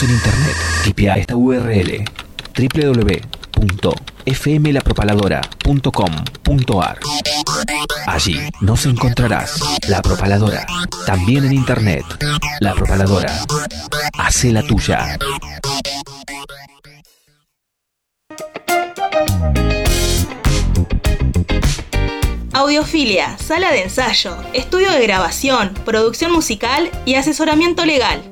En internet. Tipea esta URL www.fmlapropaladora.com.ar. Allí nos encontrarás La Propaladora, también en internet. La Propaladora. Hace la tuya. Audiofilia, sala de ensayo, estudio de grabación, producción musical y asesoramiento legal.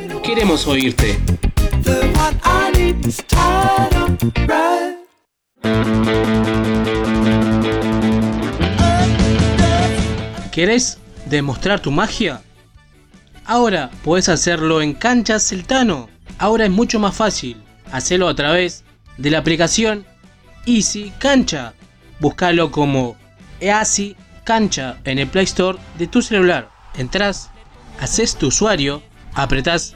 Queremos oírte. ¿Querés demostrar tu magia? Ahora puedes hacerlo en Canchas Celtano. Ahora es mucho más fácil. Hacelo a través de la aplicación Easy Cancha Búscalo como EASI Cancha en el Play Store de tu celular. Entrás, haces tu usuario, apretás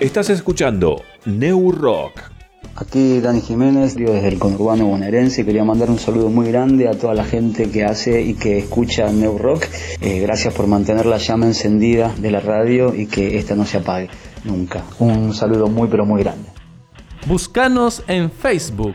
Estás escuchando New Rock. Aquí Dani Jiménez, yo desde el conurbano bonaerense, quería mandar un saludo muy grande a toda la gente que hace y que escucha New Rock. Eh, gracias por mantener la llama encendida de la radio y que esta no se apague nunca. Un saludo muy pero muy grande. Búscanos en Facebook,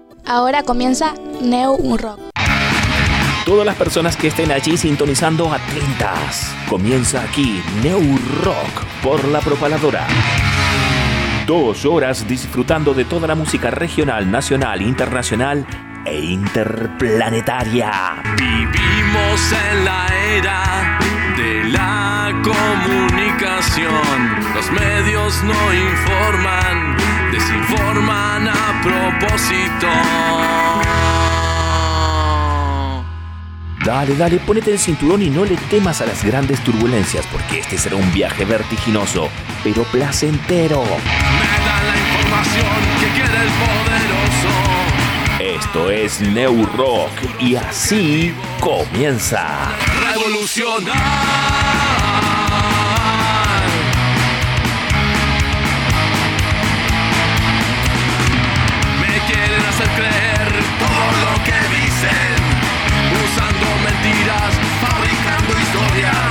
Ahora comienza Neu Rock. Todas las personas que estén allí sintonizando atentas. Comienza aquí Neu Rock por la propaladora. Dos horas disfrutando de toda la música regional, nacional, internacional e interplanetaria. Vivimos en la era de la comunicación. Los medios no informan, desinforman a propósito. Dale, dale, ponete el cinturón y no le temas a las grandes turbulencias, porque este será un viaje vertiginoso, pero placentero. Me da la información que quiere el poderoso. Esto es New Rock y así comienza. Revolucionar. historia.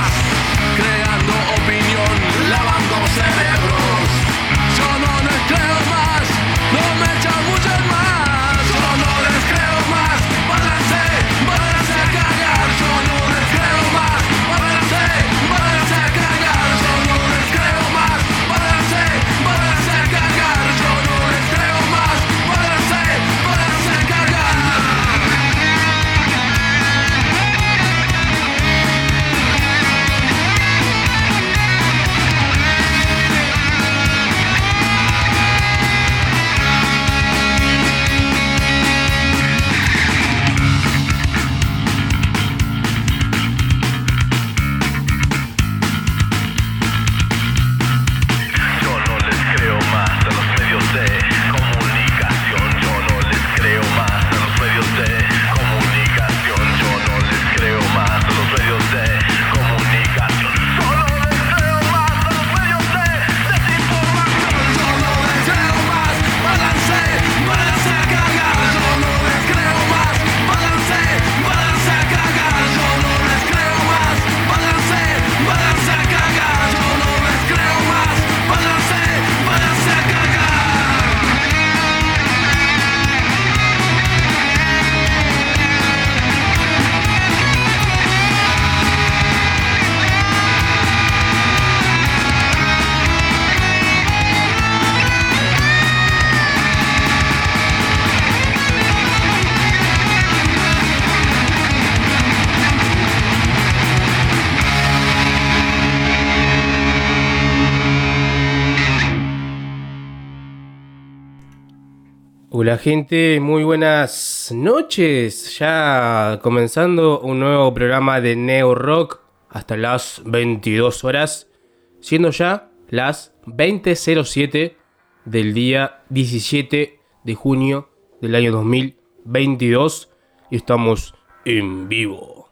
Hola gente, muy buenas noches. Ya comenzando un nuevo programa de Neo Rock hasta las 22 horas, siendo ya las 20.07 del día 17 de junio del año 2022 y estamos en vivo.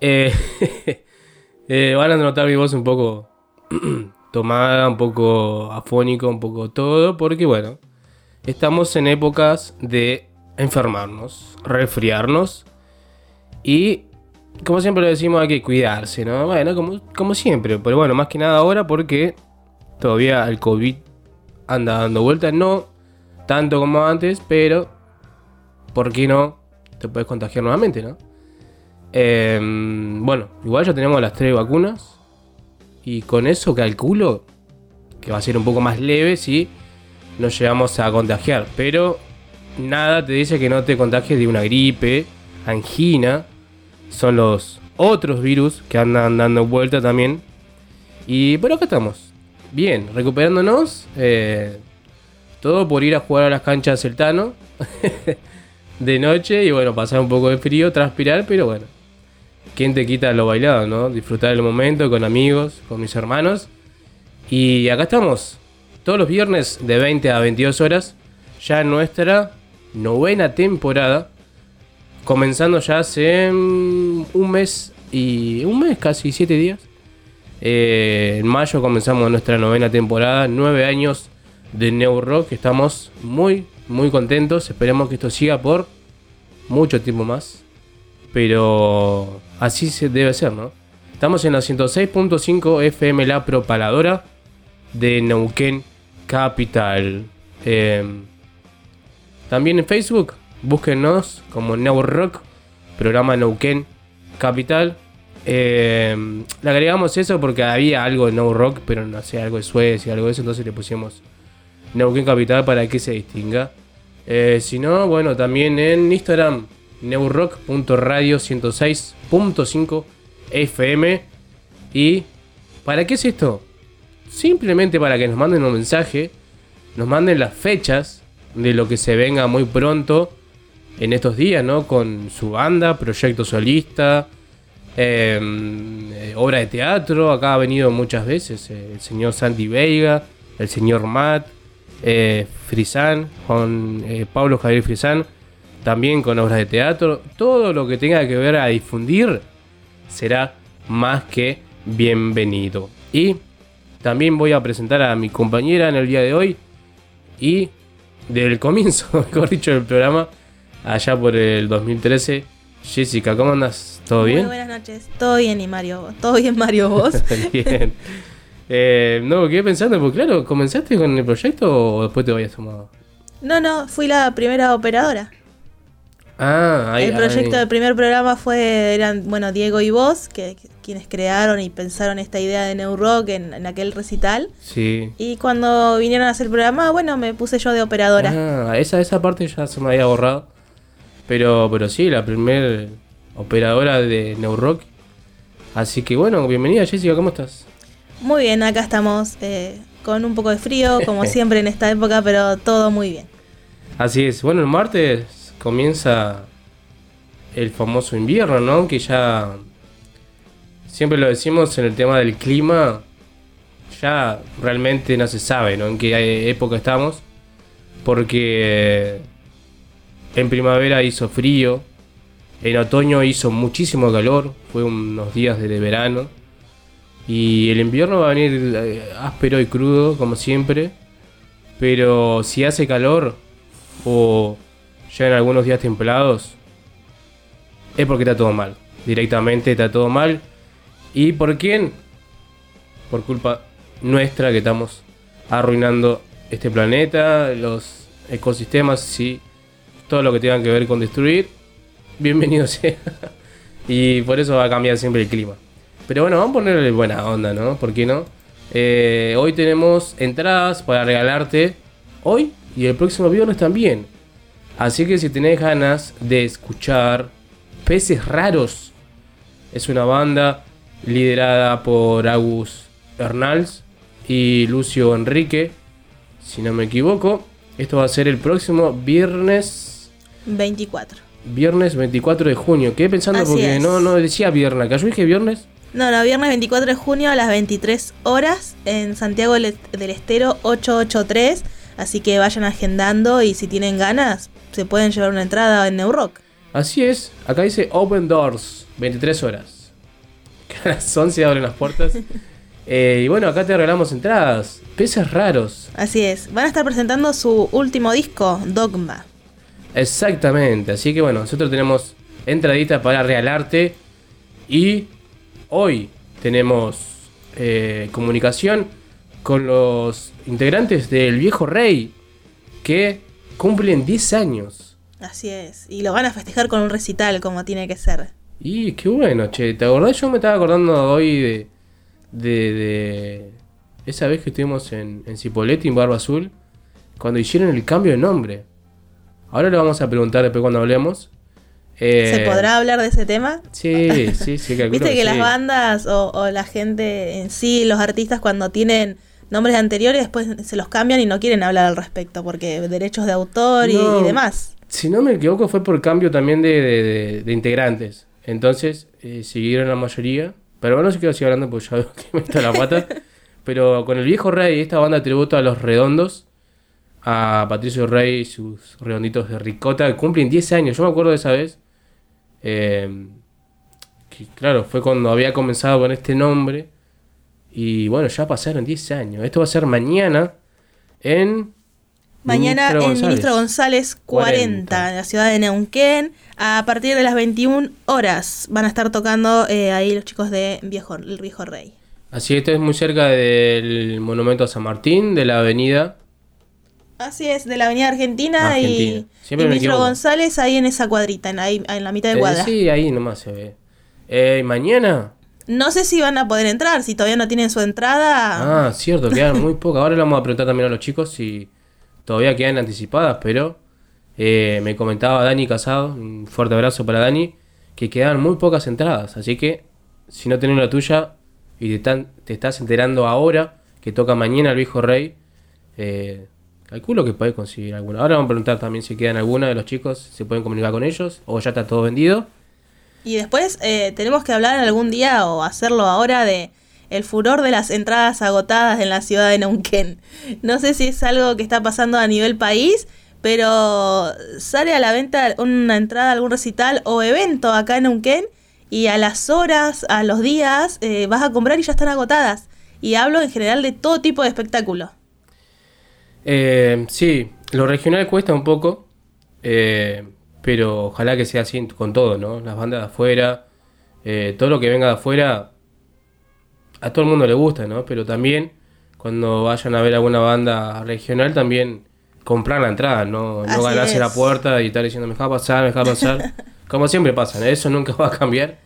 Eh, eh, van a notar mi voz un poco tomada, un poco afónico, un poco todo, porque bueno, estamos en épocas de enfermarnos, resfriarnos y como siempre lo decimos hay que cuidarse, ¿no? Bueno, como, siempre, pero bueno, más que nada ahora porque todavía el COVID anda dando vueltas, no tanto como antes, pero ¿por qué no? Te puedes contagiar nuevamente, ¿no? Em, bueno, igual ya tenemos las tres vacunas y con eso calculo que va a ser un poco más leve si nos llegamos a contagiar. Pero nada te dice que no te contagies de una gripe, angina. Son los otros virus que andan dando vuelta también. Y por acá estamos. Bien, recuperándonos. Eh, todo por ir a jugar a las canchas Celtano. de noche y bueno, pasar un poco de frío, transpirar, pero bueno. ¿Quién te quita lo bailado, no? Disfrutar el momento con amigos, con mis hermanos. Y acá estamos, todos los viernes de 20 a 22 horas, ya nuestra novena temporada, comenzando ya hace mm, un mes y un mes, casi siete días. Eh, en mayo comenzamos nuestra novena temporada, nueve años de New Rock, estamos muy, muy contentos, esperemos que esto siga por mucho tiempo más, pero así se debe ser, ¿no? Estamos en la 106.5 FM La Propaladora de Neuquén, Capital. Em, también en Facebook, búsquenos como Neu Rock, programa Neuquén Capital. Em, le agregamos eso porque había algo de No Rock, pero no sé, algo de Suecia, algo de eso, entonces le pusimos Neuquén Capital para que se distinga. Eh, si no, bueno, también en Instagram, neurock.radio 106.5 FM. ¿Y para qué es esto? Simplemente para que nos manden un mensaje, nos manden las fechas de lo que se venga muy pronto en estos días, ¿no? Con su banda, proyecto solista, em, eh, obra de teatro. Acá ha venido muchas veces eh, el señor Santi Veiga, el señor Matt, eh, Frisán, eh, Pablo Javier Frisán, también con obras de teatro. Todo lo que tenga que ver a difundir será más que bienvenido. Y también voy a presentar a mi compañera en el día de hoy. Y del comienzo, mejor dicho, del programa, allá por el 2013. Jessica, ¿cómo andas? ¿Todo bien? Muy buenas noches. Todo bien, y Mario. ¿Todo bien, Mario, vos? bien. Eh, no, quedé pensando, porque claro, ¿comenzaste con el proyecto o después te habías sumado? No, no, fui la primera operadora. Ah, ahí, El proyecto del primer programa fue, eran, bueno, Diego y vos, que, que- quienes crearon y pensaron esta idea de New Rock en, en aquel recital. Sí. Y cuando vinieron a hacer el programa, bueno, me puse yo de operadora. Ah, esa, esa parte ya se me había borrado. Pero, pero sí, la primer operadora de Neurock. Así que bueno, bienvenida Jessica, ¿cómo estás? Muy bien, acá estamos eh, con un poco de frío, como siempre en esta época, pero todo muy bien. Así es. Bueno, el martes comienza el famoso invierno, ¿no? Que ya siempre lo decimos en el tema del clima. Ya realmente no se sabe, ¿no? En qué época estamos. Porque en primavera hizo frío. En otoño hizo muchísimo calor. Fue unos días de verano. Y el invierno va a venir eh, áspero y crudo, como siempre. Pero si hace calor o en algunos días templados, es porque está todo mal. Directamente está todo mal. ¿Y por quién? Por culpa nuestra que estamos arruinando este planeta, los ecosistemas y todo lo que tenga que ver con destruir. Bienvenido sea. y por eso va a cambiar siempre el clima. Pero bueno, vamos a ponerle buena onda, ¿no? ¿Por qué no? Eh, hoy tenemos entradas para regalarte. Hoy y el próximo viernes también. Así que si tenés ganas de escuchar Peces Raros, es una banda liderada por Agus Hernals y Lucio Enrique, si no me equivoco. Esto va a ser el próximo viernes. 24. Viernes 24 de junio. Quedé pensando Así porque es. no, no decía viernes. Yo dije viernes. No, no, viernes 24 de junio a las 23 horas en Santiago del Estero 883. Así que vayan agendando y si tienen ganas, se pueden llevar una entrada en New Rock. Así es. Acá dice Open Doors. 23 horas. Que a las 11 abren las puertas. Eh, y bueno, acá te regalamos entradas. Peces raros. Así es. Van a estar presentando su último disco, Dogma. Exactamente, así que bueno, nosotros tenemos entradita para regalarte y hoy tenemos eh, comunicación con los integrantes del Viejo Rey que cumplen 10 años. Así es. Y lo van a festejar con un recital como tiene que ser. Y qué bueno, che, ¿te acordás? Yo me estaba acordando hoy de, de, de esa vez que estuvimos en, en Cipolletti, en Barba Azul, cuando hicieron el cambio de nombre. Ahora le vamos a preguntar después cuando hablemos. ¿Se Eh, podrá hablar de ese tema? Sí, sí, sí, Viste que, que las sí. bandas o, o la gente en sí, los artistas cuando tienen nombres anteriores después se los cambian y no quieren hablar al respecto porque derechos de autor y, No. y demás. Si no me equivoco, fue por cambio también de, de- de- de integrantes. Entonces, eh, siguieron la mayoría. Pero bueno, no sé qué sigo hablando porque ya veo que me está la pata. Pero con el viejo Rey, esta banda tributo a los redondos, a Patricio Rey y sus redonditos de ricota, que cumplen 10 años. Yo me acuerdo de esa vez. eh, que claro, fue cuando había comenzado con este nombre. Y bueno, ya pasaron 10 años. Esto va a ser mañana en. Mañana Ministro en González. Ministro González 40, en la ciudad de Neuquén, a partir de las 21 horas van a estar tocando eh, ahí los chicos de Viejo, el Viejo Rey. Así, esto es muy cerca del monumento a San Martín, de la avenida. Así es, de la Avenida Argentina, Argentina. y, Ministro. González ahí en esa cuadrita, en, ahí, en la mitad de Eh, cuadra. sí, ahí nomás se ve. Eh, ¿y mañana. No sé si van a poder entrar, si todavía no tienen su entrada. Ah, cierto, quedan muy pocas. Ahora le vamos a preguntar también a los chicos si todavía quedan anticipadas, pero eh, me comentaba Dani Casado, un fuerte abrazo para Dani, que quedan muy pocas entradas. Así que si no tenés la tuya y te, están- te estás enterando ahora que toca mañana el viejo rey, eh, calculo que podés conseguir alguna. Ahora vamos a preguntar también si quedan alguna de los chicos, si pueden comunicar con ellos o ya está todo vendido. Y después eh, tenemos que hablar algún día o hacerlo ahora de el furor de las entradas agotadas en la ciudad de Neuquén. No sé si es algo que está pasando a nivel país, pero sale a la venta una entrada algún recital o evento acá en Neuquén y a las horas, a los días, eh, vas a comprar y ya están agotadas. Y hablo en general de todo tipo de espectáculo. Eh, sí, lo regional cuesta un poco, eh, pero ojalá que sea así con todo, ¿no? Las bandas de afuera, eh, todo lo que venga de afuera, a todo el mundo le gusta, ¿no? Pero también cuando vayan a ver alguna banda regional, también comprar la entrada, no, no ganarse es. la puerta y estar diciendo, me deja pasar, me deja pasar. Como siempre pasa, ¿no? eso nunca va a cambiar.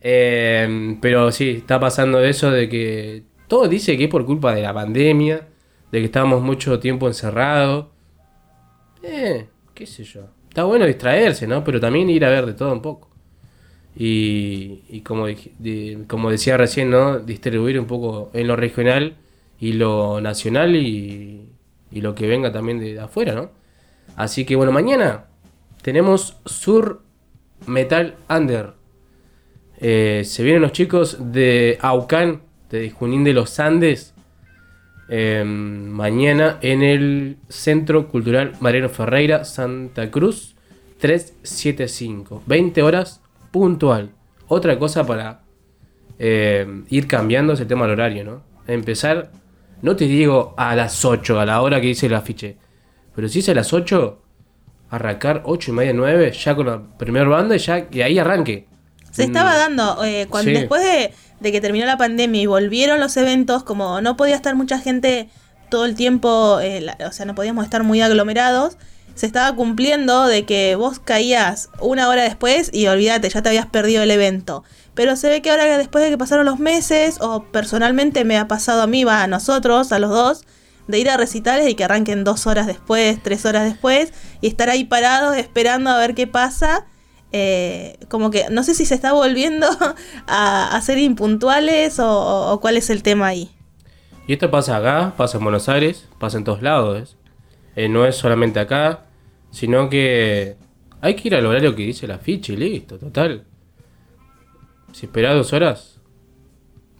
Eh, pero sí, está pasando eso de que todo dice que es por culpa de la pandemia, de que estábamos mucho tiempo encerrados. Eh, qué sé yo. Está bueno distraerse, ¿no? Pero también ir a ver de todo un poco. Y, y como, de- como decía recién, ¿no? Distribuir un poco en lo regional y lo nacional y, y lo que venga también de afuera, ¿no? Así que bueno, mañana tenemos Sur Metal Under. Eh, se vienen los chicos de Aucán, de Junín de los Andes, eh, mañana en el Centro Cultural Mariano Ferreira, Santa Cruz, 375. 20 horas puntual. Otra cosa para eh, ir cambiando ese tema del horario, ¿no? Empezar, no te digo a las 8, a la hora que dice el afiche, pero si es a las 8, arrancar 8 y media, 9, ya con la primera banda y, ya, y ahí arranque. Se estaba dando, eh, cuando, Sí. después de, de que terminó la pandemia y volvieron los eventos, como no podía estar mucha gente todo el tiempo, eh, la- o sea, no podíamos estar muy aglomerados, se estaba cumpliendo de que vos caías una hora después y olvídate, ya te habías perdido el evento. Pero se ve que ahora después de que pasaron los meses, o personalmente me ha pasado a mí, va a nosotros, a los dos, de ir a recitales y que arranquen dos horas después, tres horas después, y estar ahí parados esperando a ver qué pasa. Eh, como que no sé si se está volviendo a, ser impuntuales o, cuál es el tema ahí. Y esto pasa acá, pasa en Buenos Aires, pasa en todos lados. ¿ves? Eh, no es solamente acá, sino que hay que ir al horario que dice la ficha y listo, total. Si esperás dos horas,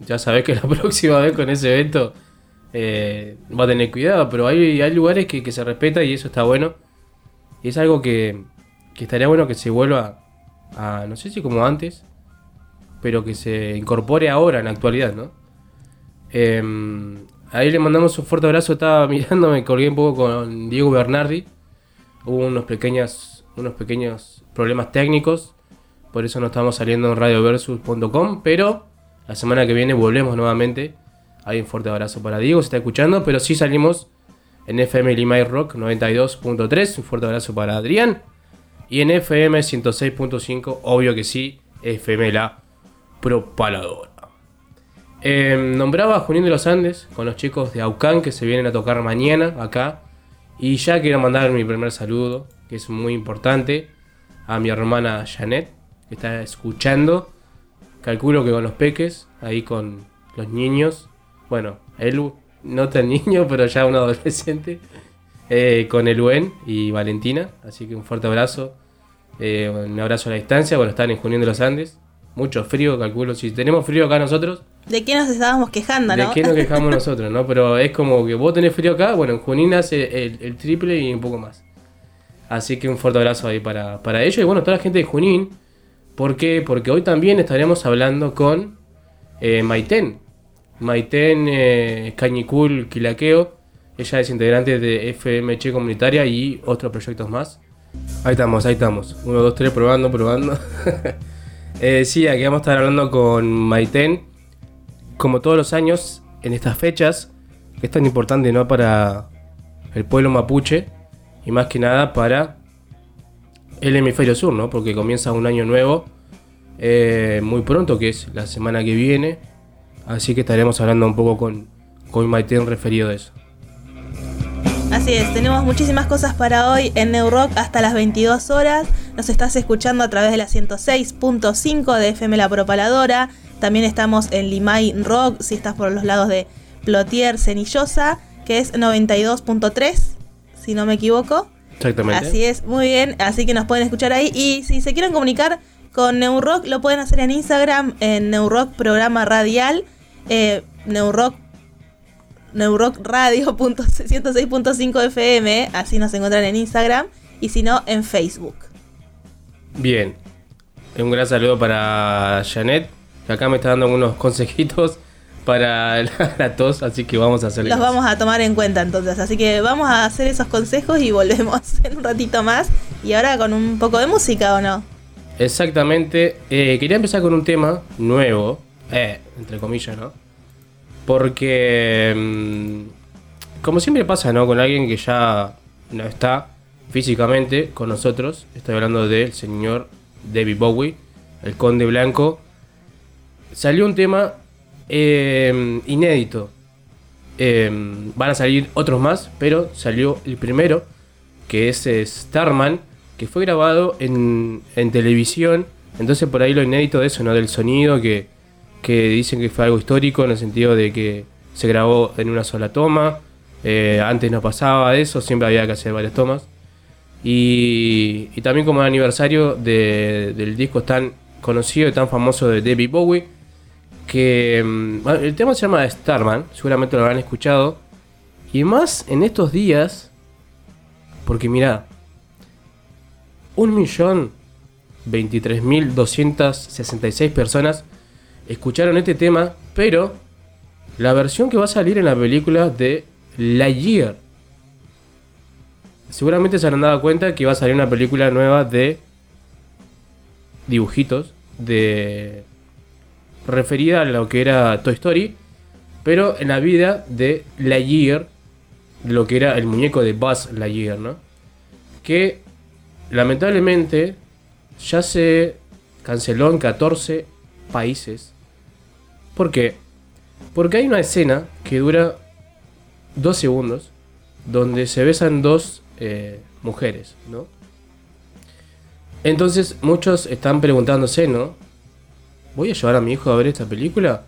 ya sabés que la próxima vez con ese evento eh, va a tener cuidado, pero hay, hay lugares que, que se respeta y eso está bueno. Y es algo que, que estaría bueno que se vuelva a, no sé si como antes, pero que se incorpore ahora en la actualidad, ¿no? Em, ahí le mandamos un fuerte abrazo, estaba mirando, me colgué un poco con Diego Bernardi. Hubo unos pequeños, unos pequeños problemas técnicos, por eso no estamos saliendo en radioversus.com, pero la semana que viene volvemos nuevamente. Hay un fuerte abrazo para Diego, se está escuchando, pero sí salimos en FM Limay Rock 92.3. Un fuerte abrazo para Adrián. Y en FM 106.5, obvio que sí, FM La Propaladora. Em, nombraba a Junín de los Andes con los chicos de Aucán que se vienen a tocar mañana acá. Y ya quiero mandar mi primer saludo, que es muy importante, a mi hermana Janet, que está escuchando. Calculo que con los peques, ahí con los niños. Bueno, él no tan niño, pero ya un adolescente. eh, con el UN y Valentina. Así que un fuerte abrazo. Eh, un abrazo a la distancia. Bueno, están en Junín de los Andes. Mucho frío, calculo. Si tenemos frío acá nosotros, ¿De qué nos estábamos quejando, ¿de no? qué nos quejamos nosotros, no? Pero es como que vos tenés frío acá. Bueno, en Junín hace el, el triple y un poco más. Así que un fuerte abrazo ahí para, para ellos. Y bueno, toda la gente de Junín. ¿Por qué? Porque hoy también estaremos hablando con eh, Maiten. Maiten eh, Cañicul Quilaqueo. Ella es integrante de FMC Comunitaria y otros proyectos más. Ahí estamos, ahí estamos. Uno, dos, tres, probando, probando. eh, sí, aquí vamos a estar hablando con Maiten. Como todos los años, en estas fechas, es tan importante ¿no? para el pueblo mapuche y más que nada para el hemisferio sur, ¿no? Porque comienza un año nuevo eh, muy pronto, que es la semana que viene. Así que estaremos hablando un poco con, con Maiten referido a eso. Así es, tenemos muchísimas cosas para hoy en New Rock hasta las 22 horas. Nos estás escuchando a través de la 106.5 de FM La Propaladora. También estamos en Limay Rock, si estás por los lados de Plotier, Cenillosa, que es 92.3, si no me equivoco. Exactamente. Así es, muy bien. Así que nos pueden escuchar ahí. Y si se quieren comunicar con Neurock, lo pueden hacer en Instagram, en Neurock Programa Radial, eh, Neurock, Neurock Radio 106.5 FM. Así nos encuentran en Instagram. Y si no, en Facebook. Bien. Un gran saludo para Janet, que acá me está dando unos consejitos para la, la tos, así que vamos a hacerle Los vamos a tomar en cuenta entonces. Así que vamos a hacer esos consejos y volvemos en un ratito más. Y ahora con un poco de música, ¿o no? Exactamente. Eh, quería empezar con un tema nuevo, eh, entre comillas, ¿no? Porque, mm, como siempre pasa, ¿no? Con alguien que ya no está físicamente con nosotros. Estoy hablando del señor David Bowie, el Conde Blanco. Salió un tema eh, inédito. Eh, van a salir otros más, pero salió el primero, que es eh, Starman, que fue grabado en, en televisión. Entonces por ahí lo inédito de eso, ¿no? Del sonido, que, que dicen que fue algo histórico en el sentido de que se grabó en una sola toma. Eh, antes no pasaba eso, siempre había que hacer varias tomas. Y, y también como aniversario de- del disco tan conocido y tan famoso de David Bowie, que mm, el tema se llama Starman, seguramente lo habrán escuchado. Y más en estos días, porque mira, un millón 23.266 personas escucharon este tema, pero la versión que va a salir en la película de Lightyear. Seguramente se habrán dado cuenta que va a salir una película nueva de dibujitos de referida a lo que era Toy Story, pero en la vida de Lightyear, lo que era el muñeco de Buzz Lightyear, ¿no? Que lamentablemente ya se canceló en 14 países. ¿Por qué? Porque hay una escena que dura dos segundos donde se besan dos eh, mujeres, ¿no? Entonces muchos están preguntándose, ¿no? ¿Voy a llevar a mi hijo a ver esta película?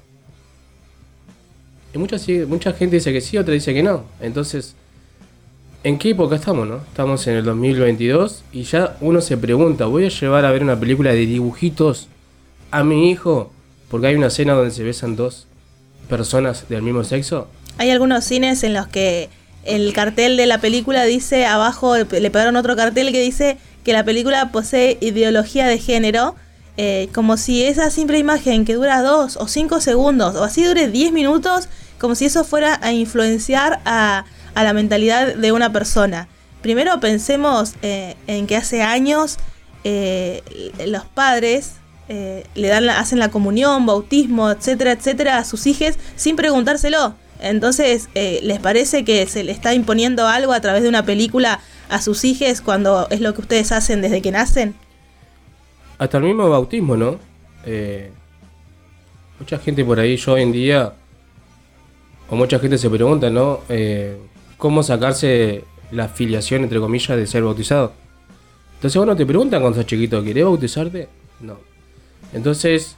Y mucha, mucha gente dice que sí, otra dice que no. Entonces, ¿En qué época estamos, no? Estamos en el 2022 y ya uno se pregunta, ¿voy a llevar a ver una película de dibujitos a mi hijo? Porque hay una escena donde se besan dos personas del mismo sexo. Hay algunos cines en los que el cartel de la película dice, abajo le pegaron otro cartel que dice que la película posee ideología de género, eh, como si esa simple imagen que dura dos o cinco segundos, o así dure 10 minutos, como si eso fuera a influenciar a, la mentalidad de una persona. Primero pensemos eh, en que hace años eh, los padres eh, le dan hacen la comunión, bautismo, etcétera, etcétera, a sus hijos sin preguntárselo. Entonces, eh, ¿les parece que se le está imponiendo algo a través de una película a sus hijos cuando es lo que ustedes hacen desde que nacen? Hasta el mismo bautismo, ¿no? Eh, mucha gente por ahí, yo hoy en día, o mucha gente se pregunta, ¿no? ¿Cómo sacarse la filiación, entre comillas, de ser bautizado? Entonces, bueno, te preguntan cuando sos chiquito, ¿querés bautizarte? No. Entonces,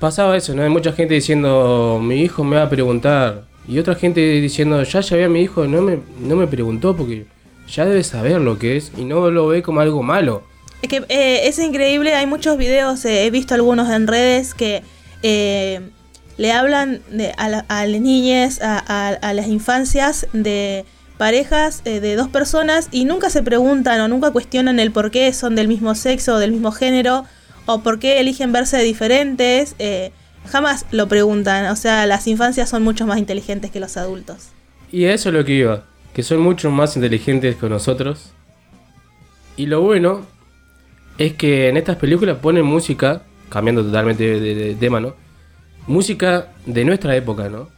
pasaba eso, ¿no? Hay mucha gente diciendo, mi hijo me va a preguntar. Y otra gente diciendo, ya llevé a mi hijo, no me, no me preguntó porque ya debe saber lo que es y no lo ve como algo malo. Es que eh, es increíble, hay muchos videos, eh, he visto algunos en redes que eh, le hablan de, a, la- a las niñas, a, a- a las infancias de parejas eh, de dos personas y nunca se preguntan o nunca cuestionan el por qué son del mismo sexo o del mismo género o por qué eligen verse diferentes. eh, jamás lo preguntan, o sea, las infancias son mucho más inteligentes que los adultos. Y a eso es lo que iba, que son mucho más inteligentes que nosotros. Y lo bueno es que en estas películas ponen música, cambiando totalmente de, tema, ¿no? Música de nuestra época, ¿no?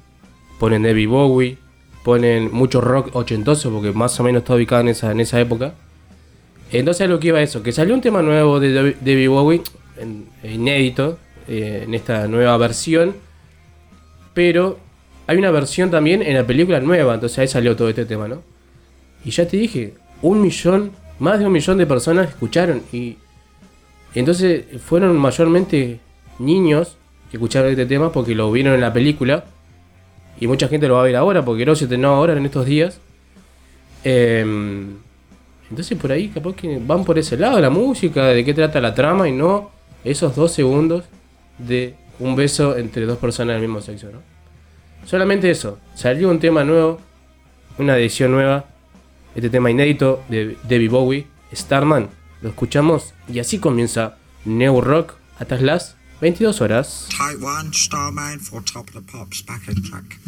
Ponen David Bowie, ponen mucho rock ochentoso, porque más o menos está ubicado en esa, en esa época. Entonces a lo que iba eso, que salió un tema nuevo de David- Bowie, inédito, eh, en esta nueva versión, pero hay una versión también en la película nueva, entonces ahí salió todo este tema, ¿no? Y ya te dije, un millón, más de un millón de personas escucharon y entonces fueron mayormente niños que escucharon este tema porque lo vieron en la película y mucha gente lo va a ver ahora porque no se estrenó ahora en estos días. Em, entonces por ahí capaz que van por ese lado la música, de qué trata la trama y no esos dos segundos de un beso entre dos personas del mismo sexo, ¿no? Solamente eso, salió un tema nuevo, una edición nueva, este tema inédito de Debbie Bowie, Starman, lo escuchamos y así comienza New Rock hasta las 22 horas. 1, Starman for Top of the Pops, backing track.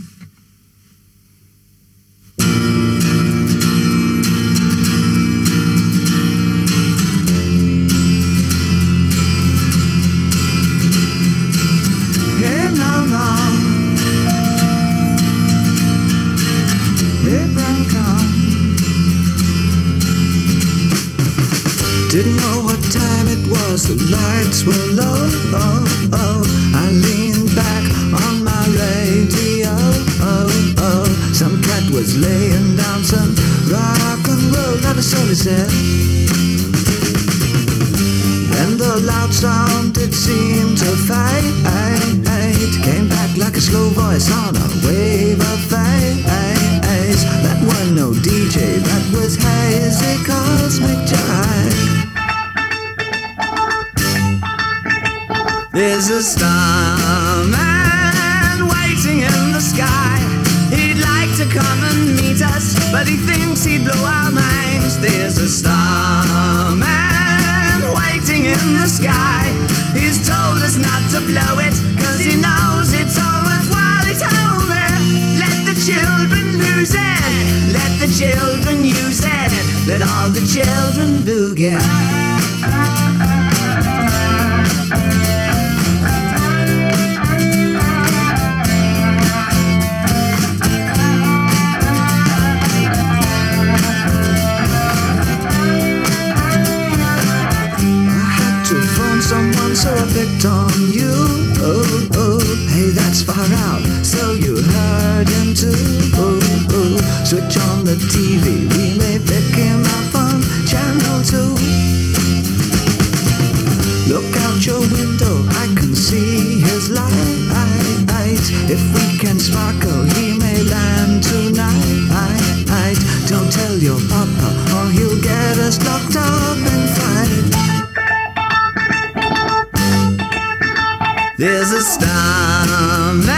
There. And the loud sound it seemed to fade Came back like a slow voice on a wave of fade That was no DJ, that was hazy cosmic jive There's a starman waiting in the sky. He'd like to come and meet us But he thinks he'd blow our minds There's a starman waiting in the sky. He's told us not to blow it Cause he knows it's all worthwhile. Told me Let the children lose it. Let the children use it. Let all the children boogie on you. Oh, oh, hey, that's far out. So you heard him too. Oh, oh, switch on the TV. We may pick him up on channel two. Look out your window, I can see his light. If we can sparkle, he may land tonight. Don't tell your papa, or he'll get us locked up There's a starman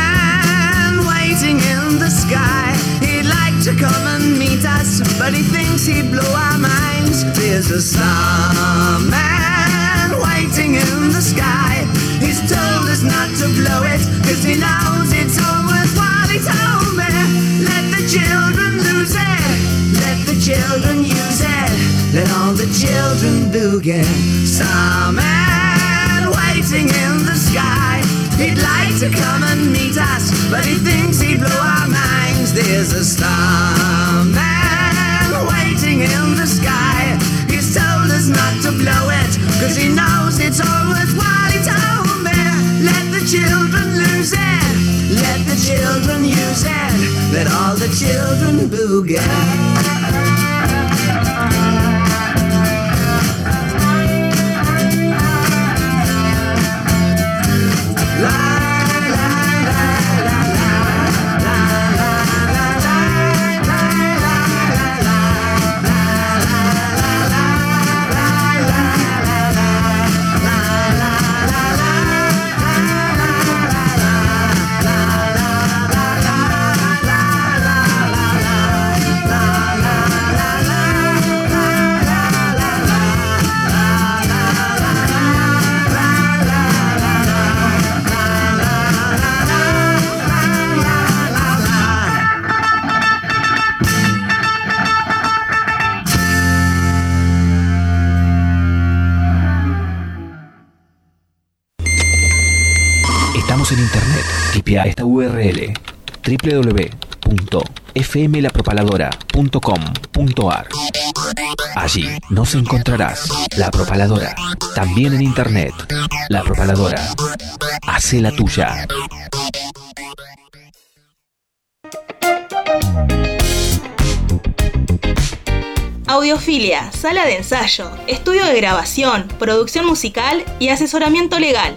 waiting in the sky. He'd like to come and meet us, but he thinks he'd blow our minds. There's a starman waiting in the sky. He's told us not to blow it, cause he knows it's all worthwhile. He told me, let the children lose it, let the children use it, let all the children do boogie. Starman waiting in the sky. He'd like to come and meet us, but he thinks he'd blow our minds. There's a starman waiting in the sky. He's told us not to blow it, cause he knows it's all worthwhile. He told me, let the children lose it, let the children use it, let all the children boogie. www.fmlapropaladora.com.ar Allí nos encontrarás La Propaladora, también en internet. La Propaladora. Hace la tuya. Audiofilia, sala de ensayo, estudio de grabación, producción musical y asesoramiento legal.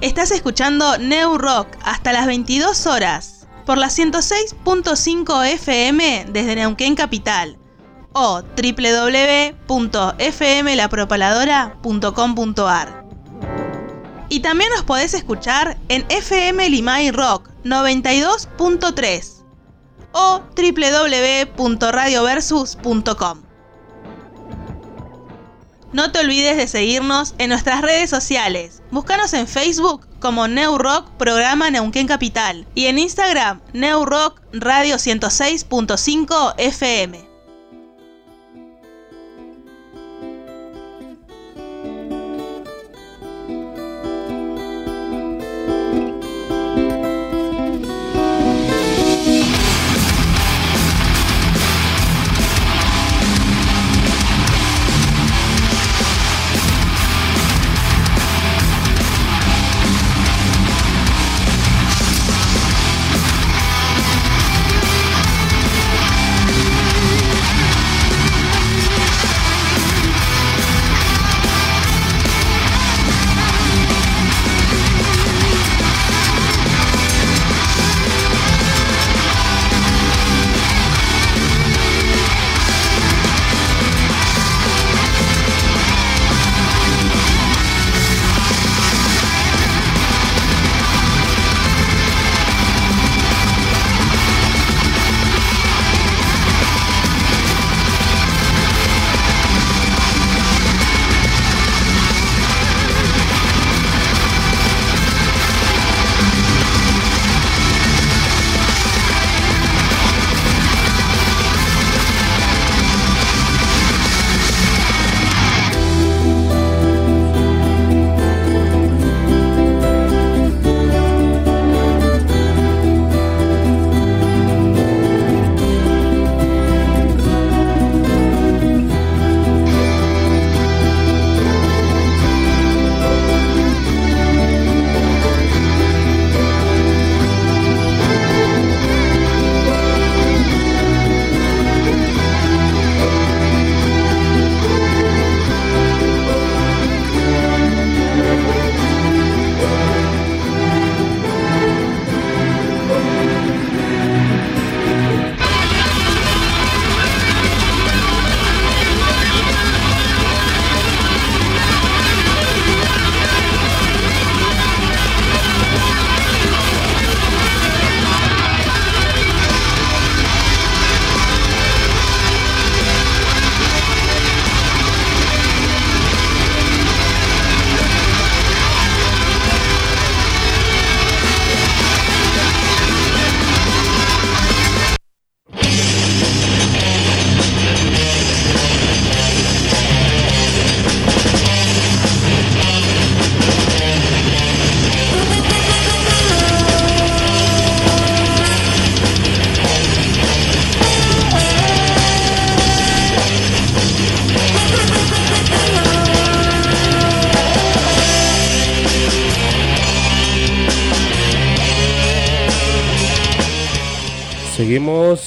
Estás escuchando New Rock hasta las 22 horas por la 106.5 FM desde Neuquén Capital o www.fmlapropaladora.com.ar. Y también nos podés escuchar en FM Limay Rock 92.3 o www.radioversus.com. No te olvides de seguirnos en nuestras redes sociales. Búscanos en Facebook como New Rock Programa Neuquén Capital y en Instagram New Rock Radio 106.5 FM.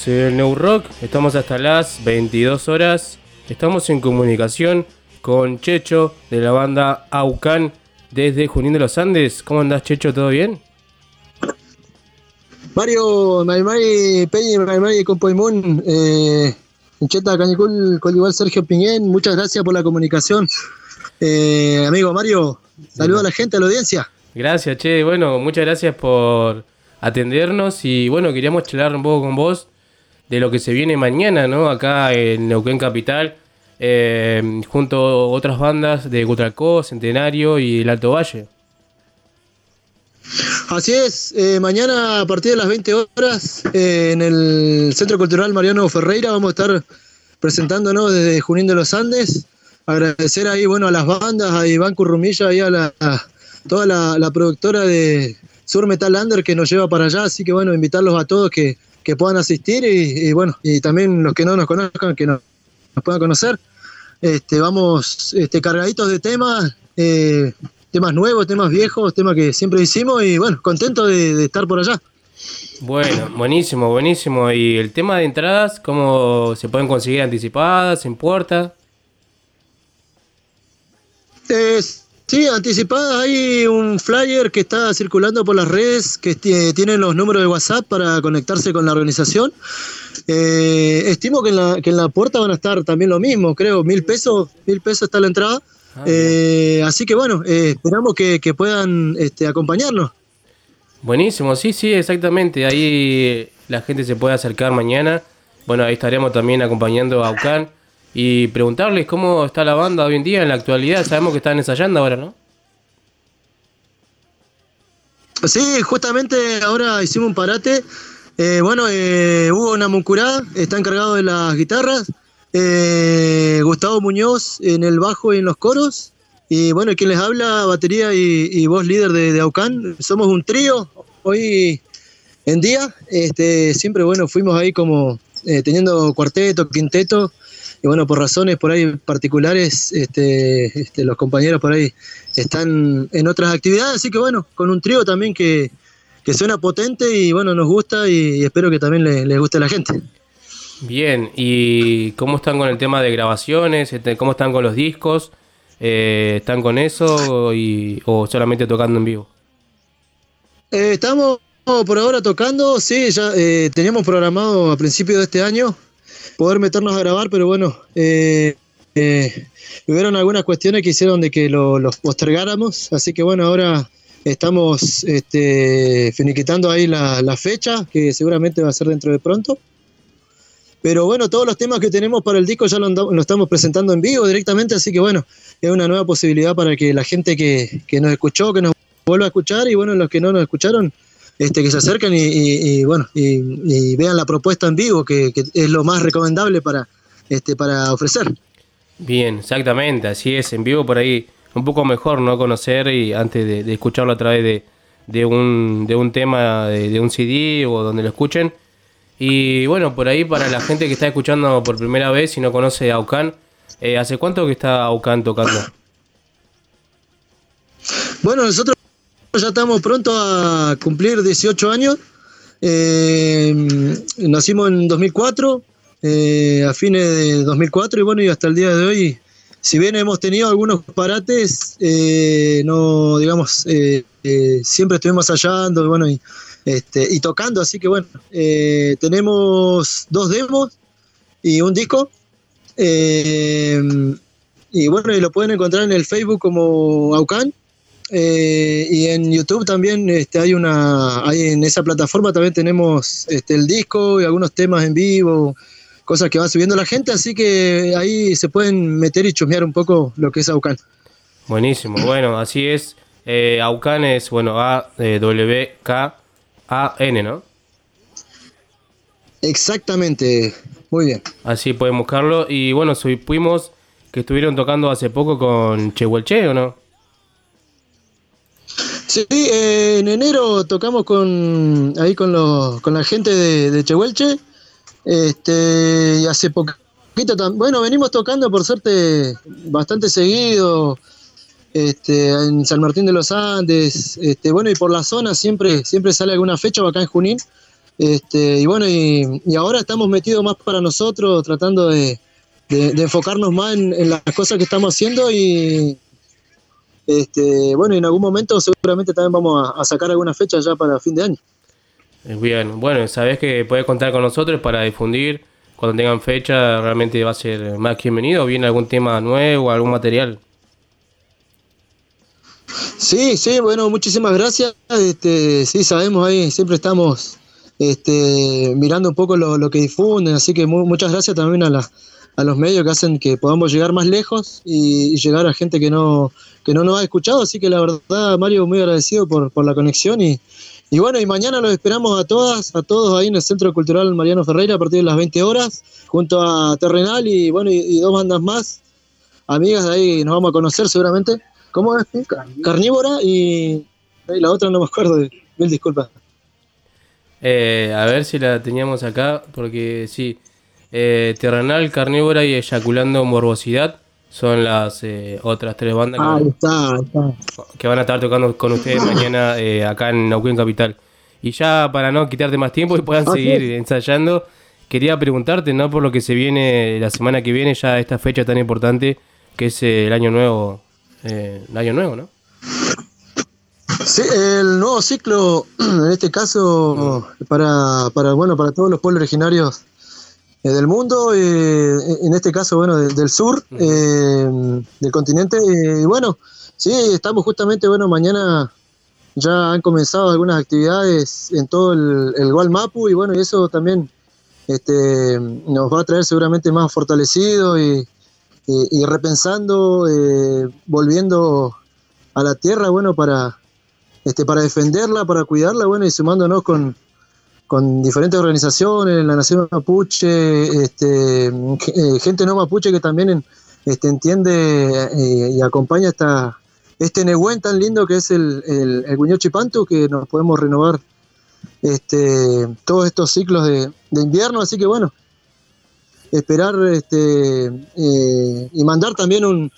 En New Rock. Estamos hasta las 22 horas. Estamos en comunicación con Checho de la banda Aucan desde Junín de los Andes. ¿Cómo andás, Checho? ¿Todo bien? Mario, Marimari, Peña, Marimari, Compoimún, eh, Cheta, Canicul, igual Sergio Piñén, muchas gracias por la comunicación. Eh, amigo Mario, saludo a la gente, a la audiencia. Gracias, Che. Bueno, muchas gracias por atendernos y bueno, queríamos charlar un poco con vos de lo que se viene mañana, ¿no? Acá en Neuquén Capital, eh, junto a otras bandas de Cutralcó, Centenario y el Alto Valle. Así es, eh, mañana a partir de las 20 horas eh, en el Centro Cultural Mariano Ferreira vamos a estar presentándonos desde Junín de los Andes. Agradecer ahí, bueno, a las bandas, a Iván Currumilla, ahí a, la, toda la productora de, Sur Metal Under que nos lleva para allá, así que bueno, invitarlos a todos que, que puedan asistir y, y, bueno, y también los que no nos conozcan, que nos, nos puedan conocer. Este, vamos este, cargaditos de temas, eh, temas nuevos, temas viejos, temas que siempre hicimos y bueno, contento de, de, estar por allá. Bueno, buenísimo, buenísimo. ¿Y el tema de entradas, cómo se pueden conseguir anticipadas, en puerta? Es Sí, anticipada hay un flyer que está circulando por las redes que tiene los números de WhatsApp para conectarse con la organización. Eh, estimo que en, la, que en la puerta van a estar también lo mismo, creo, mil pesos, mil pesos está la entrada. Ah, eh, así que bueno, eh, esperamos que, que puedan este, acompañarnos. Buenísimo, sí, sí, exactamente. Ahí la gente se puede acercar mañana. Bueno, ahí estaremos también acompañando a Ucan y preguntarles cómo está la banda hoy en día en la actualidad. Sabemos que están ensayando ahora, ¿no? Sí, justamente ahora hicimos un parate. Eh, bueno, eh, Hugo Namuncurá está encargado de las guitarras. Eh, Gustavo Muñoz en el bajo y en los coros. Y bueno, quien les habla, batería y, voz líder de, de. Somos un trío hoy en día. Este, siempre, bueno, fuimos ahí como eh, teniendo cuarteto, quinteto y bueno, por razones por ahí particulares, este, este, los compañeros por ahí están en otras actividades, así que bueno, con un trío también que, que suena potente y bueno, nos gusta y, espero que también les, les guste a la gente. Bien, ¿y cómo están con el tema de grabaciones? Este, ¿Cómo están con los discos? Eh, ¿Están con eso y, o solamente tocando en vivo? Eh, estamos por ahora tocando, sí, ya eh, teníamos programado a principios de este año poder meternos a grabar, pero bueno, eh, eh, hubieron algunas cuestiones que hicieron de que lo, los postergáramos, así que bueno, ahora estamos este, finiquitando ahí la, la, fecha, que seguramente va a ser dentro de pronto. Pero bueno, todos los temas que tenemos para el disco ya lo, estamos presentando en vivo directamente, así que bueno, es una nueva posibilidad para que la gente que nos escuchó, que nos vuelva a escuchar, y bueno, los que no nos escucharon, este, que se acerquen y, y, y bueno y, y, vean la propuesta en vivo, que, que, es lo más recomendable para, este, para ofrecer. Bien, exactamente, así es, en vivo por ahí un poco mejor no conocer y antes de, de escucharlo a través de, de, un, de un tema, de, de, un CD o donde lo escuchen. Y bueno, por ahí para la gente que está escuchando por primera vez y no conoce a Aucan, eh, ¿hace cuánto que está Aucan tocando? Bueno, nosotros ya estamos pronto a cumplir 18 años. Eh, nacimos en 2004, eh, a fines de 2004, y bueno, y hasta el día de hoy, si bien hemos tenido algunos parates, eh, no, digamos, siempre estuvimos y bueno, y, este, y tocando, así que bueno, tenemos dos demos y un disco. y bueno, y lo pueden encontrar en el Facebook como Aucan. Eh, y en YouTube también este, hay una, hay en esa plataforma también tenemos este, el disco y algunos temas en vivo, cosas que va subiendo la gente, así que ahí se pueden meter y chusmear un poco lo que es Aucan. Buenísimo, bueno, así es. Eh, Aucan es, bueno, A-W-K-A-N, ¿no? Exactamente, muy bien. Así pueden buscarlo. Y bueno, supimos que estuvieron tocando hace poco con Chehuelche, ¿o no? Sí, eh, en enero tocamos con ahí con los con la gente de, de Chehuelche. Este, hace poquito bueno, venimos tocando por suerte bastante seguido. Este, en San Martín de los Andes, este, bueno, y por la zona siempre, siempre sale alguna fecha acá en Junín. Este, y bueno, y, ahora estamos metidos más para nosotros, tratando de, enfocarnos más en las cosas que estamos haciendo y este, bueno, en algún momento seguramente también vamos a, a sacar alguna fecha ya para fin de año. Eh, Bien, bueno, sabés que puedes contar con nosotros para difundir. Cuando tengan fecha, realmente va a ser más que bienvenido. ¿Viene algún tema nuevo, algún material? Sí, sí, bueno, muchísimas gracias. Este, sí, sabemos ahí, siempre estamos este, mirando un poco lo, lo que difunden, así que mu- muchas gracias también a, la- a los medios que hacen que podamos llegar más lejos y, y llegar a gente que no, que no nos ha escuchado. Así que la verdad, Mario, muy agradecido por, por la conexión y, y bueno, y mañana los esperamos a todas, a todos ahí en el Centro Cultural Mariano Ferreira a partir de las 20 horas, junto a Terrenal y bueno, y, y dos bandas más, amigas de ahí, nos vamos a conocer seguramente. ¿Cómo es? Ca- Carnívora y, y la otra no me acuerdo, mil disculpas. Eh, a ver si la teníamos acá, porque sí. Eh, Terrenal, Carnívora y Eyaculando Morbosidad son las eh, otras tres bandas que, Ah, van, está, ahí está. que van a estar tocando con ustedes mañana eh, acá en Neuquén Capital. Y ya para no quitarte más tiempo y puedan seguir ensayando, quería preguntarte, ¿no? Por lo que se viene la semana que viene, ya esta fecha tan importante que es eh, el Año Nuevo. eh, el Año Nuevo, ¿no? Sí, el nuevo ciclo, en este caso, para, para, bueno, para todos los pueblos originarios del mundo, eh, en este caso, bueno, del, del sur, eh, del continente. eh, Y bueno, sí, estamos justamente, bueno, mañana ya han comenzado algunas actividades en todo el, el Gualmapu y bueno, y eso también este, nos va a traer seguramente más fortalecido y, y- y repensando, eh, volviendo a la tierra, bueno, para, este, para defenderla, para cuidarla, bueno, y sumándonos con, con diferentes organizaciones, la Nación Mapuche, este, eh, gente no mapuche que también este, entiende eh, y acompaña esta, este Nehuen tan lindo que es el, el, el Guñó Chipantu, que nos podemos renovar este, todos estos ciclos de, de invierno, así que bueno, esperar este, eh, y mandar también un,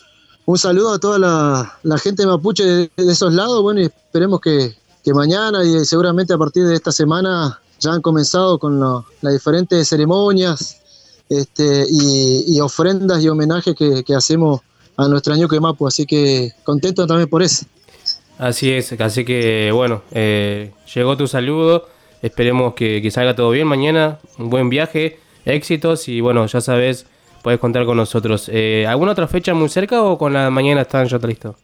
un saludo a toda la, gente mapuche de, de esos lados, bueno, y esperemos que, que mañana y seguramente a partir de esta semana ya han comenzado con las diferentes ceremonias este, y, ofrendas y homenajes que, que hacemos a nuestro Ñuque Mapu, así que contento también por eso. Así es, así que bueno, eh, llegó tu saludo, esperemos que, que salga todo bien mañana, un buen viaje, éxitos y bueno, ya sabes, puedes contar con nosotros. Eh, ¿Alguna otra fecha muy cerca o con la mañana están ya listos?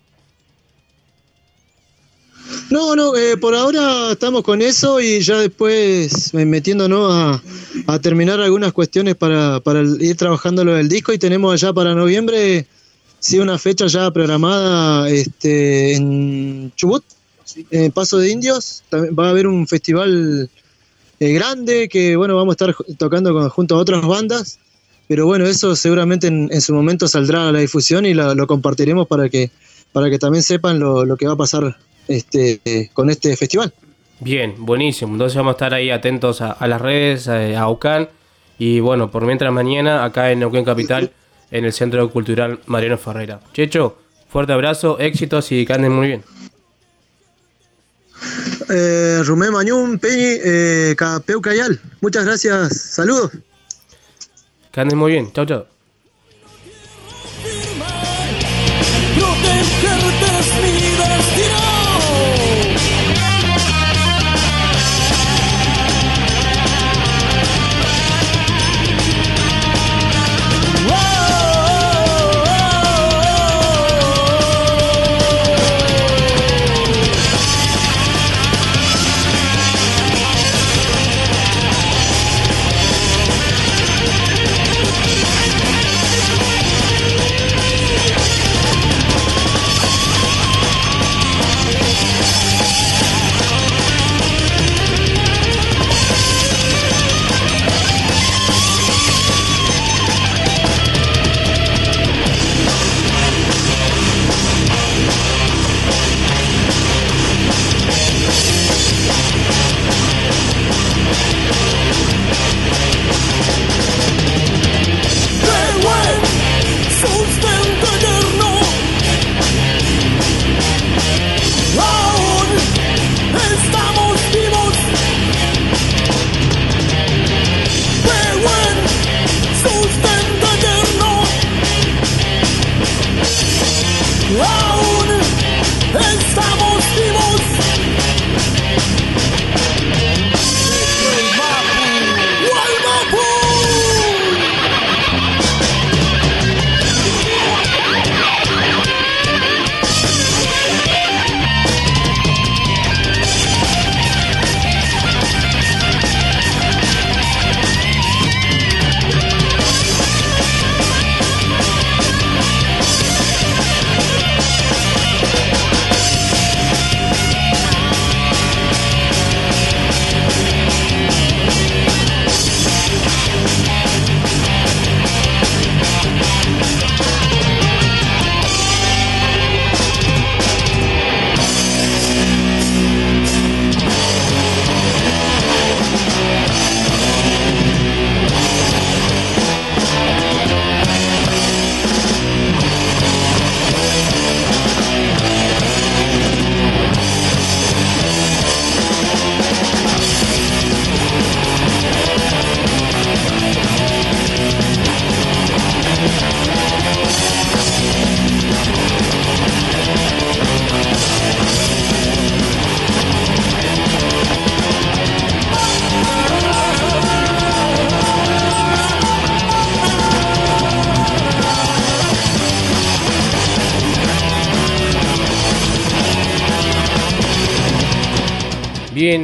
No, no, eh, por ahora estamos con eso y ya después eh, metiéndonos a, a terminar algunas cuestiones para, ir trabajando lo del disco y tenemos allá para noviembre, sí, una fecha ya programada este, en Chubut, en Paso de Indios. Va a haber un festival eh, grande que, bueno, vamos a estar tocando junto a otras bandas, pero bueno, eso seguramente en, su momento saldrá a la difusión y lo compartiremos para que, para que también sepan lo que va a pasar este, eh, con este festival. Bien, buenísimo, entonces vamos a estar ahí atentos a, a las redes, a, a UCAN y bueno, por mientras mañana acá en Neuquén Capital, en el Centro Cultural Mariano Ferreira. Checho, fuerte abrazo, éxitos y que anden muy bien. Eh, Rumé Mañún, Peñi, eh, Capeu Cayal. Muchas gracias, saludos. Que anden muy bien, chau chau.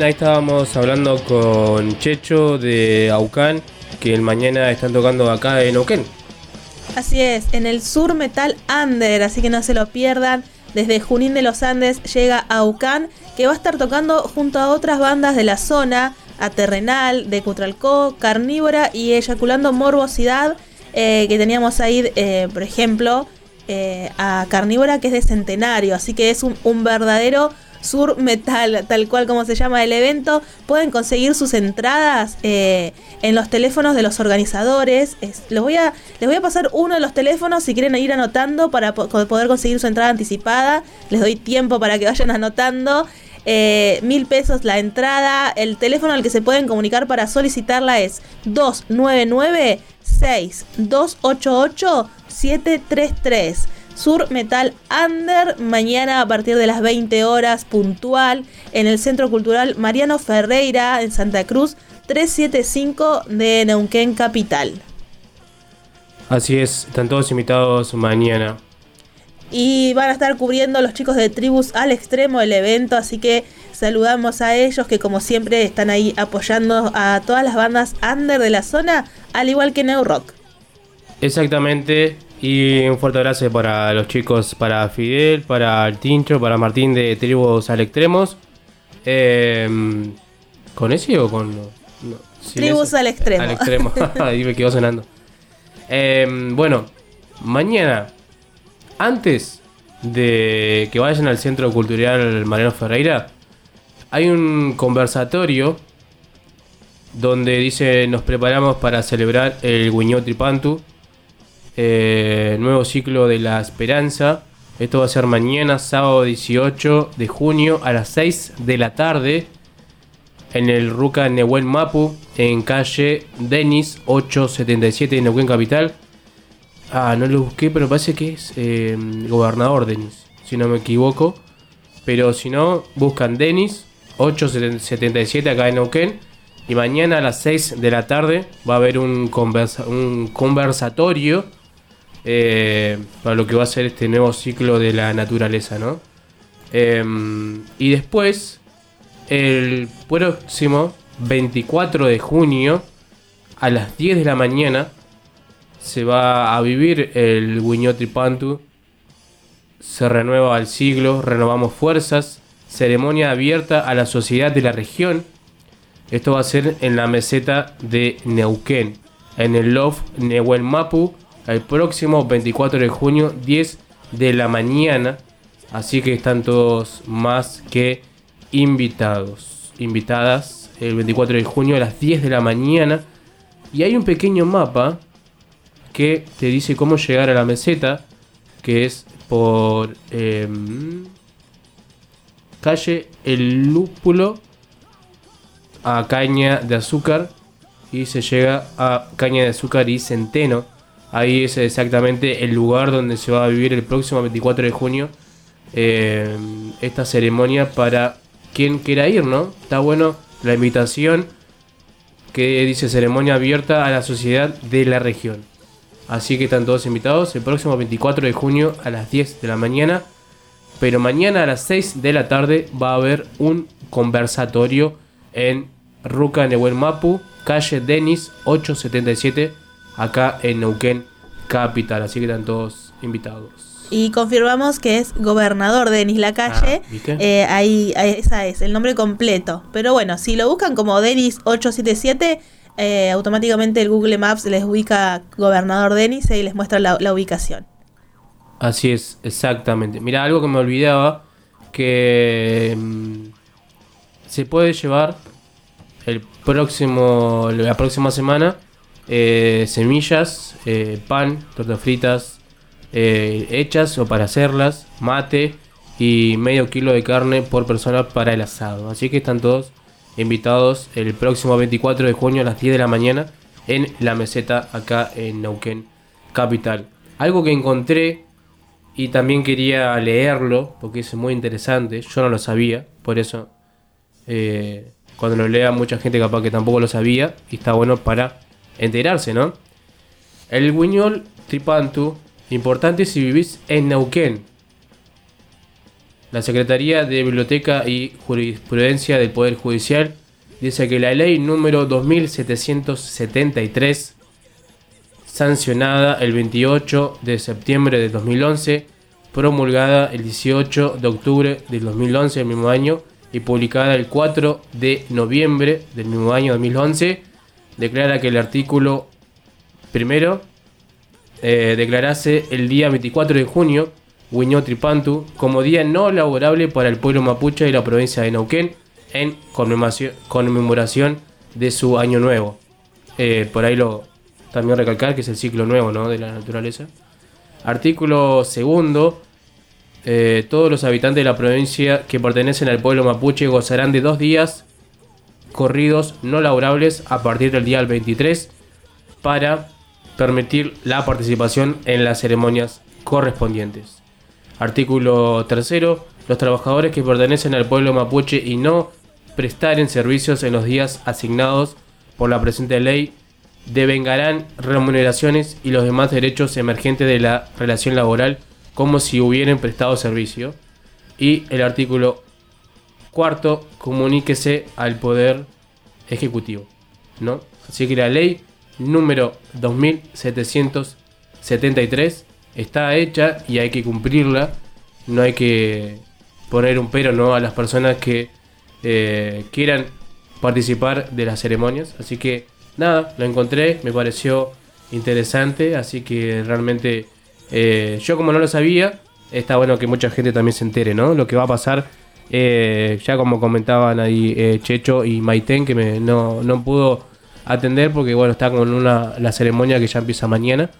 Ahí estábamos hablando con Checho de Aucán, que el mañana están tocando acá en Aucán. Así es, en el Sur Metal Under, así que no se lo pierdan. Desde Junín de los Andes llega Aucán, que va a estar tocando junto a otras bandas de la zona, a Terrenal, de Cutralcó, Carnívora y Eyaculando Morbosidad, eh, que teníamos ahí, eh, por ejemplo, eh, a Carnívora, que es de Centenario, así que es un verdadero Sur Metal, tal cual como se llama el evento. Pueden conseguir sus entradas eh, en los teléfonos de los organizadores. Es- voy a, les voy a pasar uno de los teléfonos si quieren ir anotando para po- poder conseguir su entrada anticipada. Les doy tiempo para que vayan anotando. Eh, mil pesos la entrada. El teléfono al que se pueden comunicar para solicitarla es 299 6288 733. Sur Metal Under, mañana a partir de las 20 horas puntual en el Centro Cultural Mariano Ferreira en Santa Cruz 375 de Neuquén Capital. Así es, están todos invitados mañana. Y van a estar cubriendo los chicos de Tribus al extremo el evento, así que saludamos a ellos que como siempre están ahí apoyando a todas las bandas under de la zona, al igual que New Rock. Exactamente. Y un fuerte abrazo para los chicos, para Fidel, para el Tincho, para Martín de Tribus al Extremos. Eh, ¿Con ese o con.? no, Tribus al extremo. Al extremo. Ahí me quedó sonando. Eh, bueno, mañana, antes de que vayan al Centro Cultural Mariano Ferreira, hay un conversatorio donde dice nos preparamos para celebrar el Guiñó Tripantu, eh, nuevo ciclo de la esperanza. Esto va a ser mañana, sábado 18 de junio a las 6 de la tarde en el Ruca Nehuel Mapu, en calle Denis 877 de Neuquén Capital. Ah, no lo busqué, pero parece que es eh, Gobernador Denis, si no me equivoco. Pero si no, buscan Denis 877 acá en Neuquén. Y mañana a las 6 de la tarde va a haber un conversatorio eh, para lo que va a ser este nuevo ciclo de la naturaleza, ¿no? Em, y después, el próximo 24 de junio, a las 10 de la mañana, se va a vivir el Tripantu. Se renueva al siglo, renovamos fuerzas. Ceremonia abierta a la sociedad de la región. Esto va a ser en la meseta de Neuquén, en el Loft Nehuel Mapu, el próximo 24 de junio, 10 de la mañana. Así que están todos más que invitados, invitadas, el 24 de junio a las 10 de la mañana. Y hay un pequeño mapa que te dice cómo llegar a la meseta, que es por em, calle El Lúpulo a caña de azúcar y se llega a caña de azúcar y centeno. Ahí es exactamente el lugar donde se va a vivir el próximo 24 de junio eh, esta ceremonia para quien quiera ir, ¿no? Está bueno la invitación que dice ceremonia abierta a la sociedad de la región. Así que están todos invitados el próximo 24 de junio a las 10 de la mañana. Pero mañana a las 6 de la tarde va a haber un conversatorio en Ruca Nehuel Mapu, calle Denis 877, acá en Neuquén Capital. Así que están todos invitados. Y confirmamos que es gobernador Denis Lacalle. Ah. Eh, ahí, ahí- esa es el nombre completo. Pero bueno, si lo buscan como Denis 877, eh, automáticamente el Google Maps les ubica gobernador Denis y les muestra la, la ubicación. Así es, exactamente. Mira, algo que me olvidaba, que mm, se puede llevar el próximo, la próxima semana eh, semillas, eh, pan, tortas fritas eh, hechas o para hacerlas, mate y medio kilo de carne por persona para el asado. Así que están todos invitados el próximo 24 de junio a las 10 de la mañana en la meseta acá en Neuquén Capital. Algo que encontré y también quería leerlo porque es muy interesante. Yo no lo sabía, por eso cuando lo lea mucha gente capaz que tampoco lo sabía y está bueno para enterarse, ¿no? El guiñol tripantu, importante si vivís en Neuquén. La Secretaría de Biblioteca y Jurisprudencia del Poder Judicial dice que la ley número 2773, sancionada el 28 de septiembre de 2011, promulgada el 18 de octubre del 2011 del mismo año y publicada el 4 de noviembre del mismo año 2011, declara que el artículo primero eh, declarase el día 24 de junio, Huiñotripantu, como día no laborable para el pueblo mapuche de la provincia de Neuquén, en conmemoración, de su año nuevo. Eh, por ahí lo también recalcar que es el ciclo nuevo ¿no? de la naturaleza. Artículo segundo. eh, todos los habitantes de la provincia que pertenecen al pueblo mapuche gozarán de dos días corridos no laborables a partir del día 23 para permitir la participación en las ceremonias correspondientes. Artículo tercero. Los trabajadores que pertenecen al pueblo mapuche y no prestaren servicios en los días asignados por la presente ley devengarán remuneraciones y los demás derechos emergentes de la relación laboral como si hubieran prestado servicio. Y el artículo cuarto, comuníquese al Poder Ejecutivo. ¿no? Así que la ley número 2773 está hecha y hay que cumplirla. No hay que poner un pero ¿no? a las personas que eh, quieran participar de las ceremonias. Así que nada, lo encontré, me pareció interesante. Así que realmente eh, yo como no lo sabía, está bueno que mucha gente también se entere, ¿no? Lo que va a pasar, eh, ya como comentaban ahí eh, Checho y Maiten, que me, no, no pudo atender porque bueno, está con una, la ceremonia que ya empieza mañana.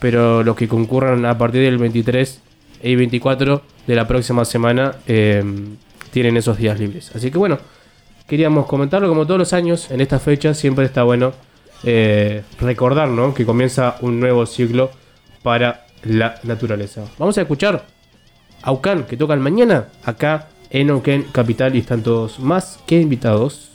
Pero los que concurran a partir del 23 y 24 de la próxima semana eh, tienen esos días libres. Así que bueno, queríamos comentarlo como todos los años, en esta fecha siempre está bueno recordar ¿no? que comienza un nuevo ciclo para la naturaleza. Vamos a escuchar a Aucan que tocan mañana acá en Aucan Capital y están todos más que invitados.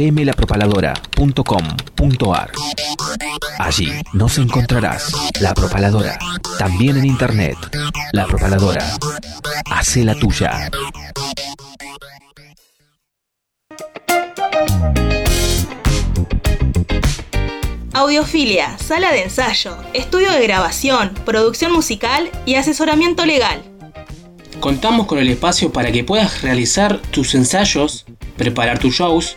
www.fmlapropaladora.com.ar Allí nos encontrarás La Propaladora, también en internet. La Propaladora. Hace la tuya. Audiofilia, sala de ensayo, estudio de grabación, producción musical y asesoramiento legal. Contamos con el espacio para que puedas realizar tus ensayos, preparar tus shows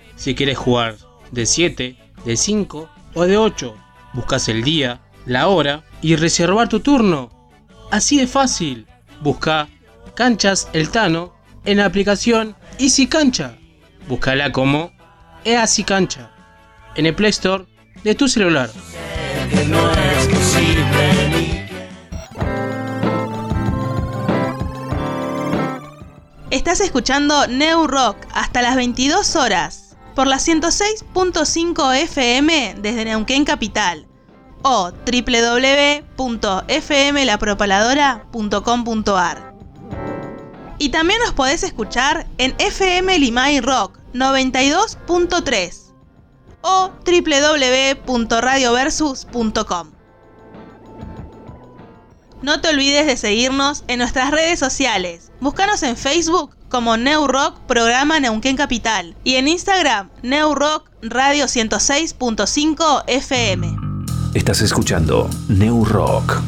Si quieres jugar de 7, de 5 o de 8, buscas el día, la hora y reservar tu turno. Así de fácil. Busca Canchas El Tano en la aplicación Easy Cancha. Búscala como Easy Cancha en el Play Store de tu celular. Estás escuchando New Rock hasta las 22 horas por la 106.5 FM desde Neuquén Capital o www.fmlapropaladora.com.ar. Y también nos podés escuchar en FM Limay Rock 92.3 o www.radioversus.com. No te olvides de seguirnos en nuestras redes sociales. Búscanos en Facebook como New Rock Programa Neuquén Capital y en Instagram New Rock Radio 106.5 FM. Estás escuchando New Rock.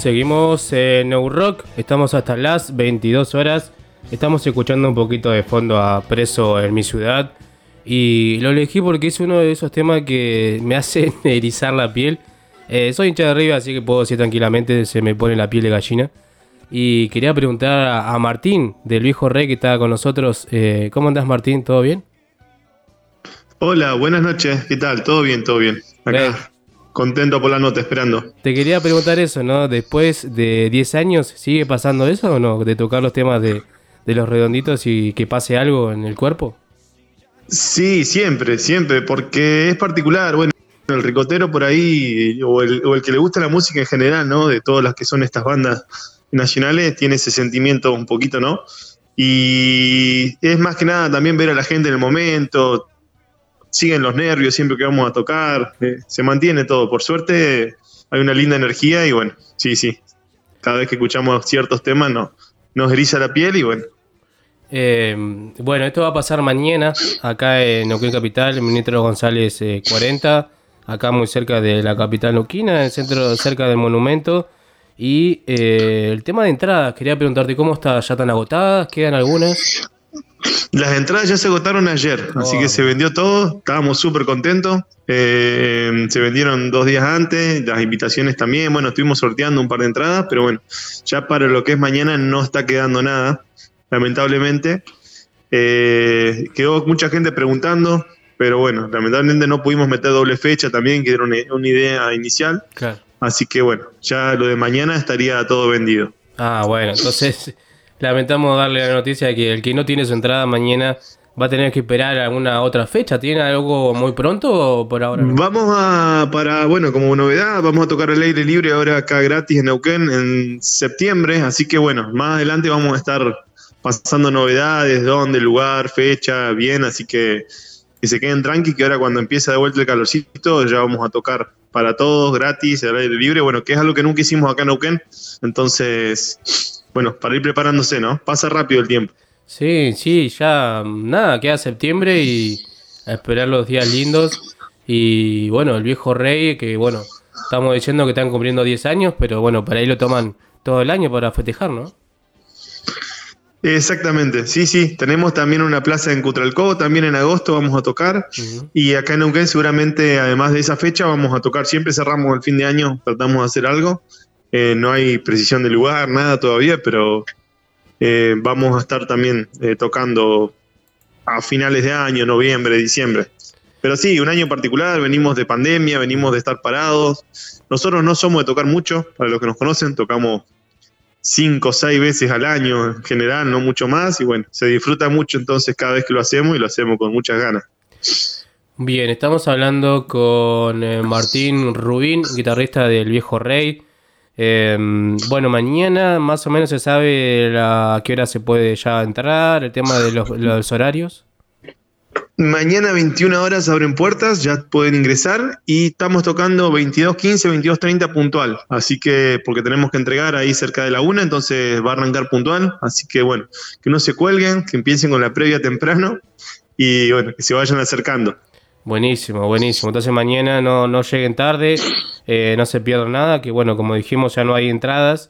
Seguimos en New Rock, estamos hasta las 22 horas. Estamos escuchando un poquito de fondo a Preso en mi ciudad. Y lo elegí porque es uno de esos temas que me hacen erizar la piel. Eh, soy hincha de arriba, así que puedo decir tranquilamente, se me pone la piel de gallina. Y quería preguntar a, a Martín, del viejo rey que estaba con nosotros. eh, ¿Cómo andás Martín? ¿Todo bien? Hola, buenas noches. ¿Qué tal? ¿Todo bien? ¿Todo bien? Acá, contento por la nota, esperando. Te quería preguntar eso, ¿no? Después de 10 años, ¿sigue pasando eso o no? De tocar los temas de, de los redonditos y que pase algo en el cuerpo. Sí, siempre, siempre, porque es particular. Bueno, el ricotero por ahí, o el, o el que le gusta la música en general, ¿no? De todas las que son estas bandas nacionales, tiene ese sentimiento un poquito, ¿no? Y es más que nada también ver a la gente en el momento, siguen los nervios siempre que vamos a tocar, eh, se mantiene todo. Por suerte hay una linda energía y bueno, sí, sí. Cada vez que escuchamos ciertos temas no, nos eriza la piel y bueno. Eh, bueno, esto va a pasar mañana, acá en Neuquén Capital, en Ministro González eh, 40, acá muy cerca de la capital neuquina, en el centro cerca del monumento. Y eh, el tema de entradas, quería preguntarte cómo está, ya están agotadas, quedan algunas. Las entradas ya se agotaron ayer, así que se vendió todo, estábamos súper contentos. Eh, se vendieron dos días antes, las invitaciones también. Bueno, estuvimos sorteando un par de entradas, pero bueno, ya para lo que es mañana no está quedando nada, lamentablemente. Eh, quedó mucha gente preguntando, pero bueno, lamentablemente no pudimos meter doble fecha también, que era una, una idea inicial. Claro. Así que bueno, ya lo de mañana estaría todo vendido. Ah, bueno, entonces lamentamos darle la noticia de que el que no tiene su entrada mañana va a tener que esperar alguna otra fecha. ¿Tiene algo muy pronto o por ahora? no? Vamos a, para, bueno, como novedad, vamos a tocar el aire libre ahora acá gratis en Neuquén en septiembre, así que bueno, más adelante vamos a estar pasando novedades, dónde, lugar, fecha, bien, así que que se queden tranqui, que ahora cuando empieza de vuelta el calorcito ya vamos a tocar para todos gratis, al aire libre, bueno, que es algo que nunca hicimos acá en Neuquén, entonces, bueno, para ir preparándose, ¿no? Pasa rápido el tiempo. Sí, sí, ya nada, queda septiembre y a esperar los días lindos. Y bueno, el viejo rey, que bueno, estamos diciendo que están cumpliendo 10 años, pero bueno, para ahí lo toman todo el año para festejar, ¿no? Exactamente, sí, sí. Tenemos también una plaza en Cutralcó, también en agosto vamos a tocar. Y acá en Neuquén seguramente, además de esa fecha, vamos a tocar. Siempre cerramos el fin de año, tratamos de hacer algo. Eh, no hay precisión de lugar, nada todavía, pero eh, vamos a estar también eh, tocando a finales de año, noviembre, diciembre. Pero sí, un año particular, venimos de pandemia, venimos de estar parados. Nosotros no somos de tocar mucho, para los que nos conocen, tocamos cinco o seis veces al año en general, no mucho más, y bueno, se disfruta mucho entonces cada vez que lo hacemos y lo hacemos con muchas ganas. Bien, estamos hablando con Martín Rubín, guitarrista del Viejo Rey. Eh, bueno, mañana más o menos se sabe la- a qué hora se puede ya entrar, el tema de los horarios. Mañana 21 horas abren puertas, ya pueden ingresar y estamos tocando 22.15, 22.30 puntual. Así que, porque tenemos que entregar ahí cerca de la una, entonces va a arrancar puntual. Así que bueno, que no se cuelguen, que empiecen con la previa temprano y bueno, que se vayan acercando. Buenísimo, buenísimo. Entonces mañana no, no lleguen tarde, eh, no se pierdan nada, que bueno, como dijimos ya no hay entradas,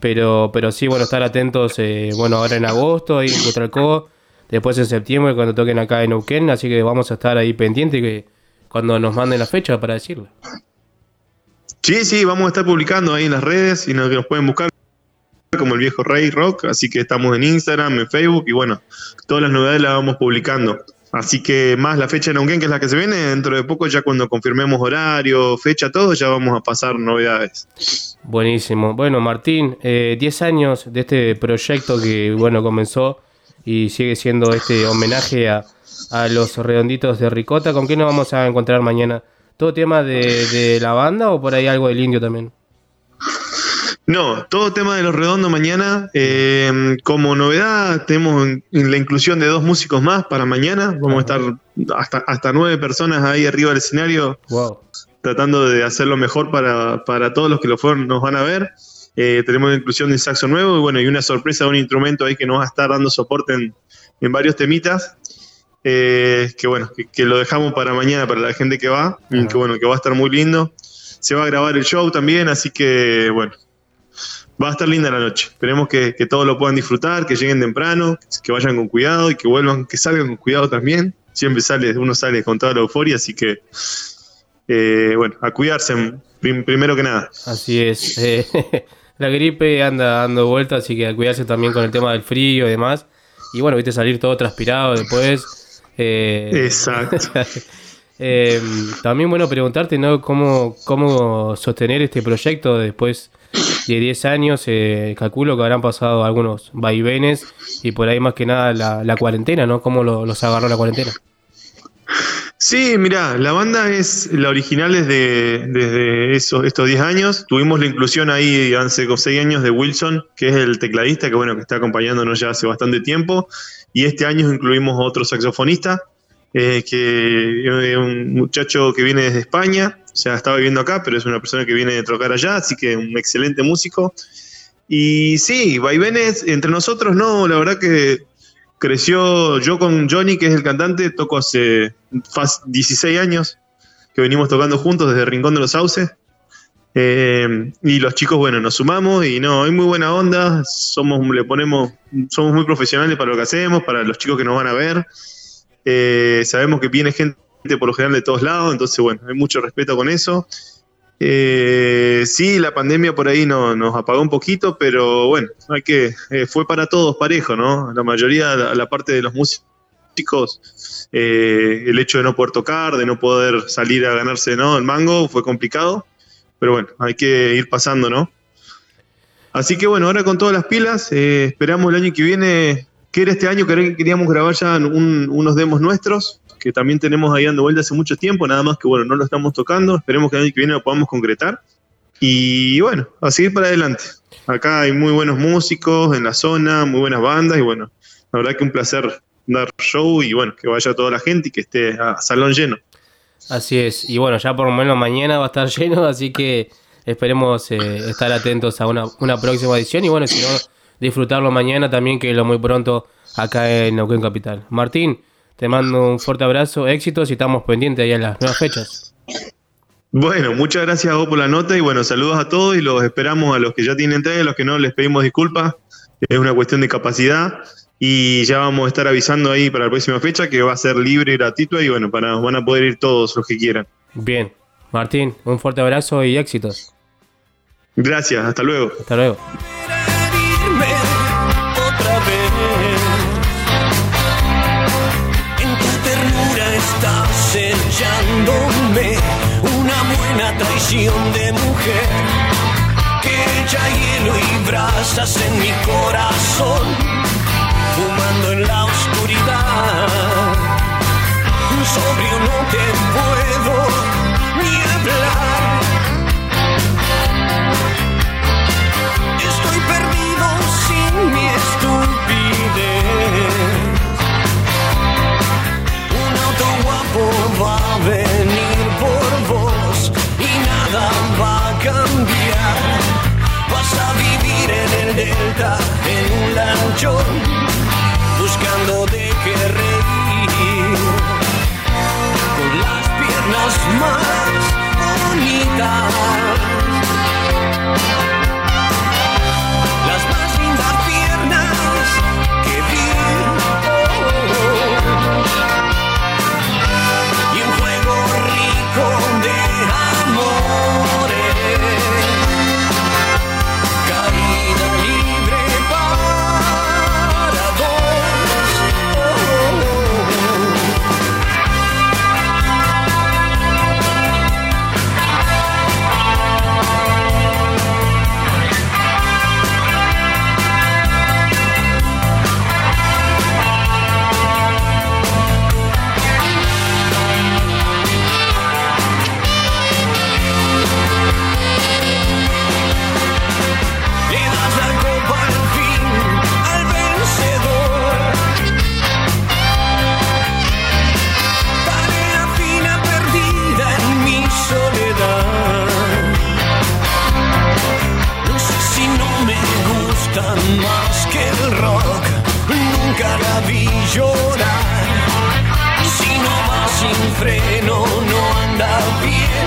pero, pero sí, bueno, estar atentos, eh, bueno, ahora en agosto, ahí en Cutralcó, después en septiembre cuando toquen acá en Neuquén, así que vamos a estar ahí pendientes que cuando nos manden la fecha para decirlo. Sí, sí, vamos a estar publicando ahí en las redes y nos, nos pueden buscar como el viejo Rey Rock, así que estamos en Instagram, en Facebook y bueno, todas las novedades las vamos publicando. Así que más la fecha de Neuquén, que es la que se viene, dentro de poco ya cuando confirmemos horario, fecha, todo, ya vamos a pasar novedades. Buenísimo. Bueno, Martín, eh, 10 años de este proyecto que, bueno, comenzó y sigue siendo este homenaje a, a los redonditos de Ricota. ¿Con qué nos vamos a encontrar mañana? ¿Todo tema de, de la banda o por ahí algo del indio también? No, todo tema de los redondos mañana. eh, como novedad, tenemos en- en la inclusión de dos músicos más para mañana. Vamos a estar hasta, hasta nueve personas ahí arriba del escenario. Wow. Tratando de hacerlo mejor para, para todos los que lo fueron, nos van a ver. Eh, tenemos la inclusión de un saxo nuevo y bueno, y una sorpresa de un instrumento ahí que nos va a estar dando soporte en, en varios temitas. Eh, que bueno, que, que lo dejamos para mañana para la gente que va. que bueno, que va a estar muy lindo. Se va a grabar el show también, así que bueno, Va a estar linda la noche. Esperemos que, que todos lo puedan disfrutar, que lleguen temprano, que vayan con cuidado y que vuelvan, que salgan con cuidado también. Siempre sale, uno sale con toda la euforia, así que eh, bueno, a cuidarse prim- primero que nada. Así es. eh, la gripe anda dando vueltas, así que a cuidarse también con el tema del frío y demás. Y bueno, viste salir todo transpirado después. eh, Exacto. eh, también bueno preguntarte, ¿no? ¿Cómo, cómo sostener este proyecto después de 10 años? eh, calculo que habrán pasado algunos vaivenes y por ahí más que nada la, cuarentena, ¿no? ¿Cómo lo- los agarró la cuarentena? Sí, mira, la banda es la original desde, desde esos, estos 10 años. Tuvimos la inclusión ahí hace 6 años de Wilson, que es el tecladista, que bueno, que está acompañándonos ya hace bastante tiempo. Y este año incluimos otro saxofonista, eh, que es un muchacho que viene desde España, o sea, está viviendo acá, pero es una persona que viene de tocar allá, así que un excelente músico. Y sí, vaivenes entre nosotros, no, la verdad que creció yo con Johnny, que es el cantante, toco hace fas- 16 años que venimos tocando juntos desde Rincón de los Sauces. Eh, y los chicos, bueno, nos sumamos y no, hay muy buena onda, somos, le ponemos, somos muy profesionales para lo que hacemos, para los chicos que nos van a ver. Eh, sabemos que viene gente por lo general de todos lados, entonces bueno, hay mucho respeto con eso. Eh, sí, la pandemia por ahí no, nos apagó un poquito, pero bueno, hay que, eh, fue para todos parejo, ¿no? La mayoría, la, la parte de los músicos, el hecho de no poder tocar, de no poder salir a ganarse ¿no? el mango, fue complicado, pero bueno, hay que ir pasando, ¿no? Así que bueno, ahora con todas las pilas, esperamos el año que viene, que este año que queríamos grabar ya un- unos demos nuestros, que también tenemos ahí dando vuelta hace mucho tiempo, nada más que bueno, no lo estamos tocando, esperemos que el año que viene lo podamos concretar. Y bueno, a seguir para adelante. Acá hay muy buenos músicos en la zona, muy buenas bandas y bueno, la verdad que un placer dar show y bueno, que vaya toda la gente y que esté a salón lleno. Así es, y bueno, ya por lo menos mañana va a estar lleno, así que esperemos eh, estar atentos a una, una próxima edición y bueno, si no, disfrutarlo mañana también, que lo muy pronto acá en Neuquén Capital. Martín, te mando un fuerte abrazo, éxitos y estamos pendientes ahí a las nuevas fechas. Bueno, muchas gracias a vos por la nota y bueno, saludos a todos y los esperamos a los que ya tienen entrega, a los que no les pedimos disculpas. Es una cuestión de capacidad y ya vamos a estar avisando ahí para la próxima fecha que va a ser libre y gratuito y bueno, para, van a poder ir todos los que quieran. Bien, Martín, un fuerte abrazo y éxitos. Gracias, hasta luego. Hasta luego. De mujer que echa hielo y brasas en mi corazón, fumando en la Joy. camino no anda bien,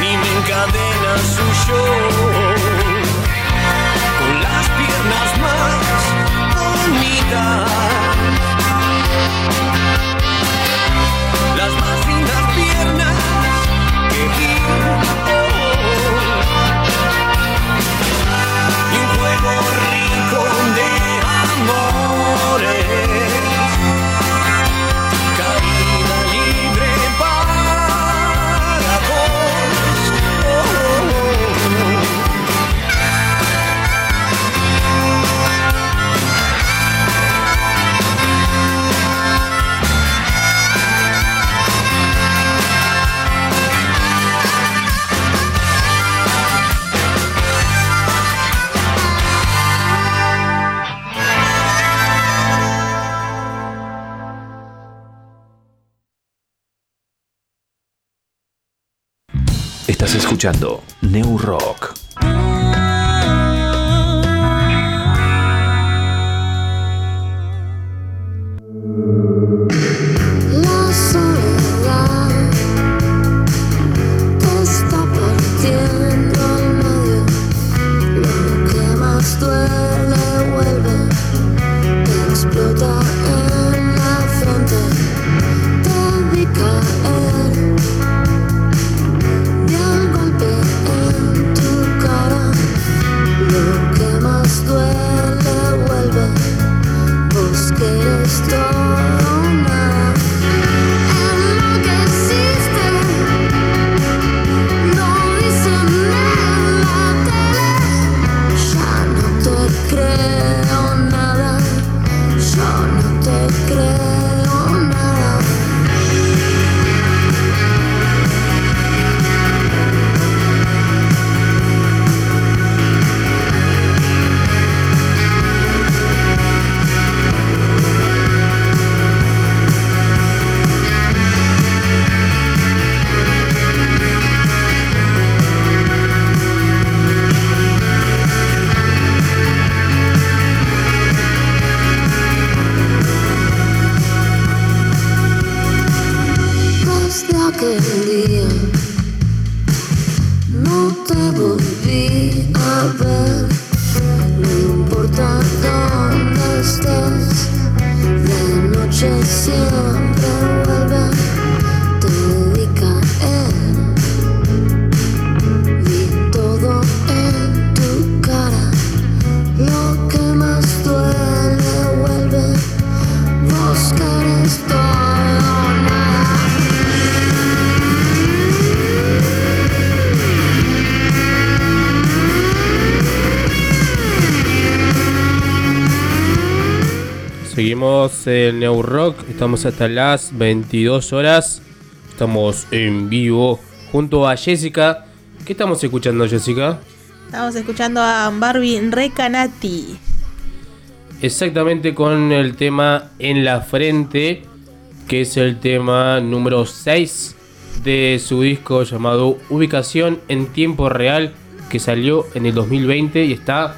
ni me encadena su show. escuchando New Rock. Hasta las 22 horas. Estamos en vivo junto a Jessica. ¿Qué estamos escuchando, Jessica? Estamos escuchando a Barbie Recanati. Exactamente con el tema En la frente, que es el tema número 6 de su disco llamado Ubicación en tiempo real, que salió en el 2020 y está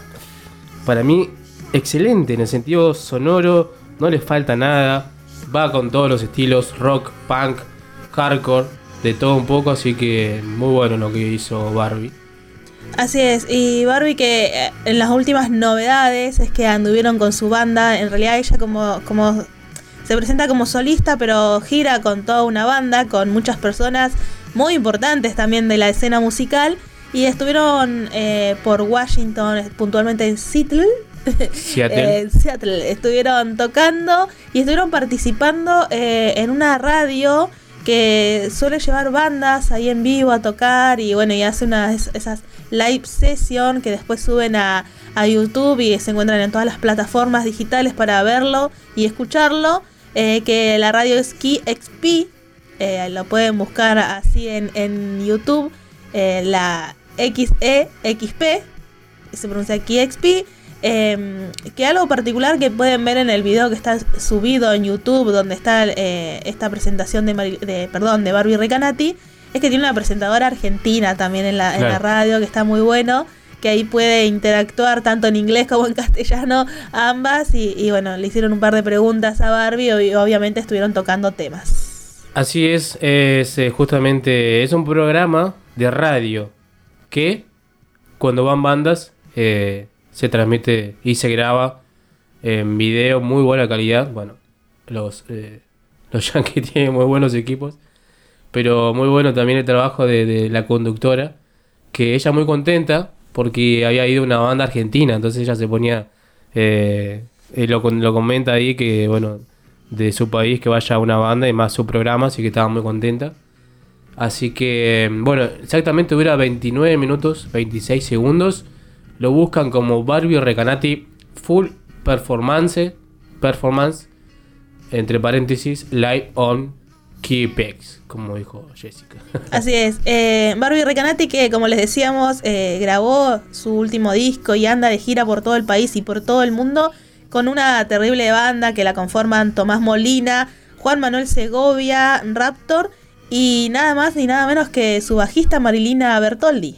para mí excelente en el sentido sonoro, no le falta nada va con todos los estilos rock, punk, hardcore, de todo un poco, así que muy bueno lo que hizo Barbie. Así es, y Barbie que eh, en las últimas novedades es que anduvieron con su banda, en realidad ella como, como se presenta como solista, pero gira con toda una banda, con muchas personas muy importantes también de la escena musical, y estuvieron eh, por Washington, puntualmente en Seattle. Seattle. Eh, Seattle. Estuvieron tocando y estuvieron participando eh, en una radio que suele llevar bandas ahí en vivo a tocar y bueno, y hace esas live session que después suben a, a YouTube y se encuentran en todas las plataformas digitales para verlo y escucharlo. eh, que la radio es Key XP, lo pueden buscar así en, en YouTube, la XEXP, se pronuncia Key XP. Eh, que algo particular que pueden ver en el video que está subido en YouTube, donde está eh, esta presentación de, Mari- de, perdón, de Barbie Recanati, es que tiene una presentadora argentina también en la, en la Claro. radio, que está muy bueno, que ahí puede interactuar tanto en inglés como en castellano ambas, y, y bueno, le hicieron un par de preguntas a Barbie y obviamente estuvieron tocando temas. Así es, es eh, justamente, es un programa de radio que cuando van bandas eh, se transmite y se graba en video, muy buena calidad. Bueno, los, eh, los Yankees tienen muy buenos equipos, pero muy bueno también el trabajo de, la conductora, que ella muy contenta porque había ido una banda argentina, entonces ella se ponía, eh, eh, lo, lo comenta ahí que, bueno, de su país que vaya a una banda y más su programa, así que estaba muy contenta. Así que, bueno, exactamente dura 29 minutos, 26 segundos. Lo buscan como Barbie Recanati Full Performance, Performance, entre paréntesis, Live on Keypex, como dijo Jessica. Así es. Eh, Barbie Recanati, que como les decíamos, eh, grabó su último disco y anda de gira por todo el país y por todo el mundo con una terrible banda que la conforman Tomás Molina, Juan Manuel Segovia, Raptor y nada más ni nada menos que su bajista Marilina Bertoldi.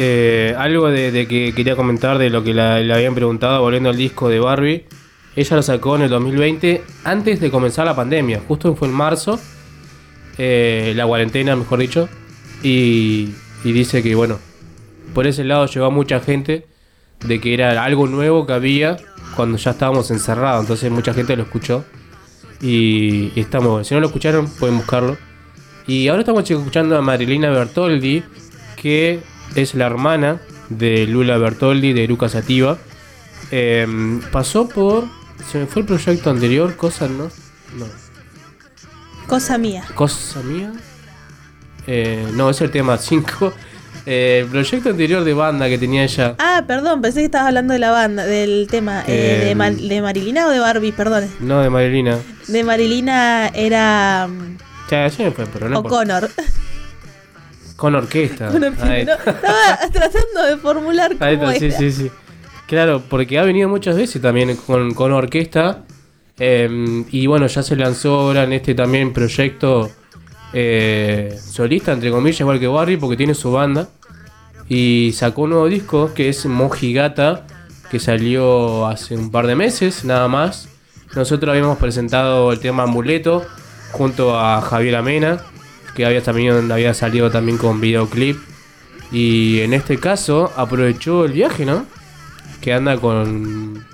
Eh, algo de, que quería comentar de lo que le habían preguntado volviendo al disco de Barbie. Ella lo sacó en el 2020, antes de comenzar la pandemia. Justo fue en marzo, eh, la cuarentena, mejor dicho. Y, dice que, bueno, por ese lado llegó a mucha gente de que era algo nuevo que había cuando ya estábamos encerrados. Entonces mucha gente lo escuchó. Y, y. Si no lo escucharon, pueden buscarlo. Y ahora estamos escuchando a Marilina Bertoldi, que es la hermana de Lula Bertoldi, de Eruca Sativa. Em, pasó por. Se me fue el proyecto anterior, cosa no. No. Cosa mía. Cosa mía. Eh, no, es el tema 5. el proyecto anterior de banda que tenía ella. Ah, perdón, pensé que estabas hablando de la banda, del tema eh, de, Em. Ma- de Marilina o de Barbie, perdón. No, de Marilina. De Marilina era mm, Ya, ya me fue, pero no. O'Connor. Con orquesta. Con orquesta. Ahí No, estaba tratando de formular Ahí cómo está, sí, era. sí, sí. Claro, porque ha venido muchas veces también con, con orquesta. eh, y bueno, ya se lanzó ahora en este también proyecto eh, solista, entre comillas, igual que Barry, porque tiene su banda. Y sacó un nuevo disco que es Mojigata, que salió hace un par de meses, nada más. Nosotros habíamos presentado el tema Amuleto junto a Javier Amena, que había, también, había salido también con videoclip. Y en este caso aprovechó el viaje, ¿no? Que anda con,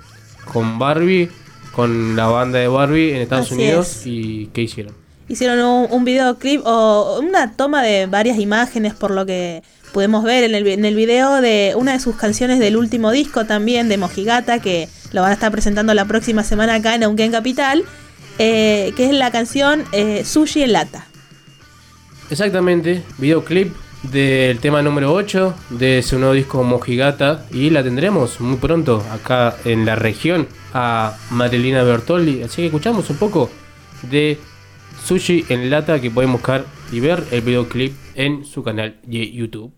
con Barbie, con la banda de Barbie en Estados Así Unidos. es. ¿Y qué hicieron? Hicieron un, un videoclip o una toma de varias imágenes por lo que pudimos ver en el, en el video de una de sus canciones del último disco también de Mojigata que lo van a estar presentando la próxima semana acá en Neuquén Capital, eh, que es la canción eh, Sushi en Lata. Exactamente, videoclip del tema número 8 de su nuevo disco Mojigata. Y la tendremos muy pronto acá en la región a Marilina Bertoldi. Así que escuchamos un poco de Sushi en Lata que pueden buscar y ver el videoclip en su canal de YouTube.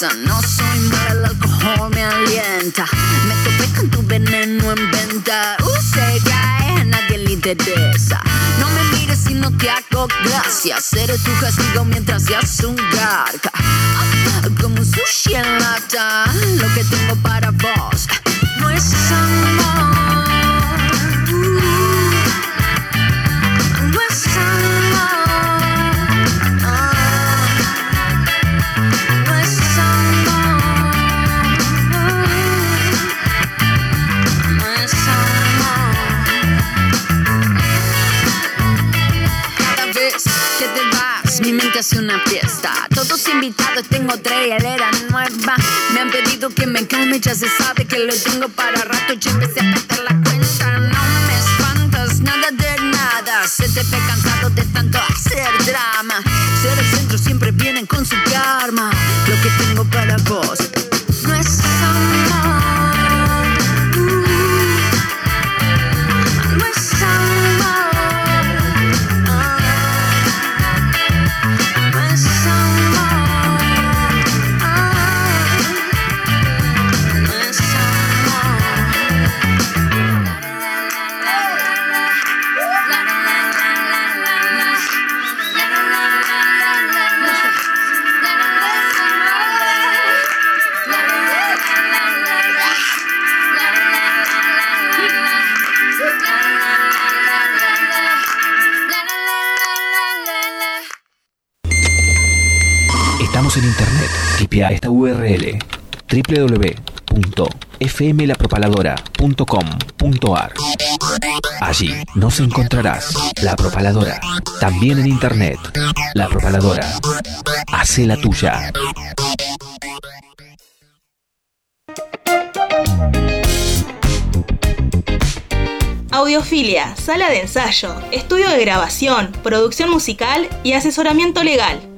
No soy mala, el alcohol me alienta. Me topé con tu veneno en venta. Usted cae, a nadie le interesa. No me mires si no te hago gracia. Seré tu castigo mientras seas un garca. Todos invitados, tengo otra hielera nueva. Me han pedido que me calme, ya se sabe que lo tengo para rato. Ya empecé a perder la cuenta. No me espantas, nada de nada. Se te ve cansado de tanto hacer drama. Ser el centro siempre vienen con su karma. Esta URL www.fmlapropaladora.com.ar Allí nos encontrarás La Propaladora. También en internet. La Propaladora. Hace la tuya. Audiofilia, sala de ensayo, estudio de grabación, producción musical y asesoramiento legal.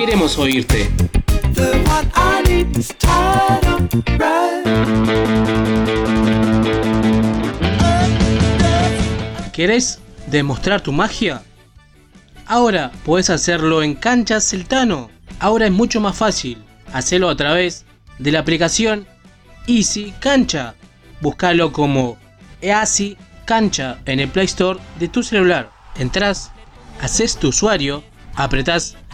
Queremos oírte. ¿Querés demostrar tu magia? Ahora puedes hacerlo en Canchas Celtano. Ahora es mucho más fácil. Hacelo a través de la aplicación Easy Cancha. Búscalo como Easy Cancha en el Play Store de tu celular. Entrás, haces tu usuario, apretás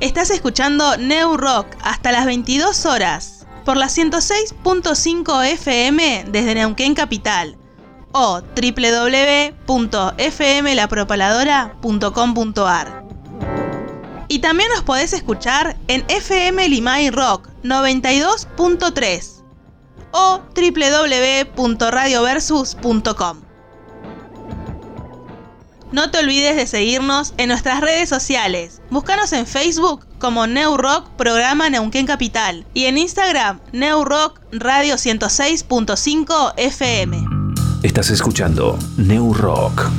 Estás escuchando New Rock hasta las 22 horas por la 106.5 FM desde Neuquén Capital o www.fmlapropaladora.com.ar. Y también nos podés escuchar en FM Limay Rock 92.3 o www.radioversus.com. No te olvides de seguirnos en nuestras redes sociales. Búscanos en Facebook como New Rock Programa Neuquén Capital y en Instagram New Rock Radio 106.5 FM. Estás escuchando New Rock.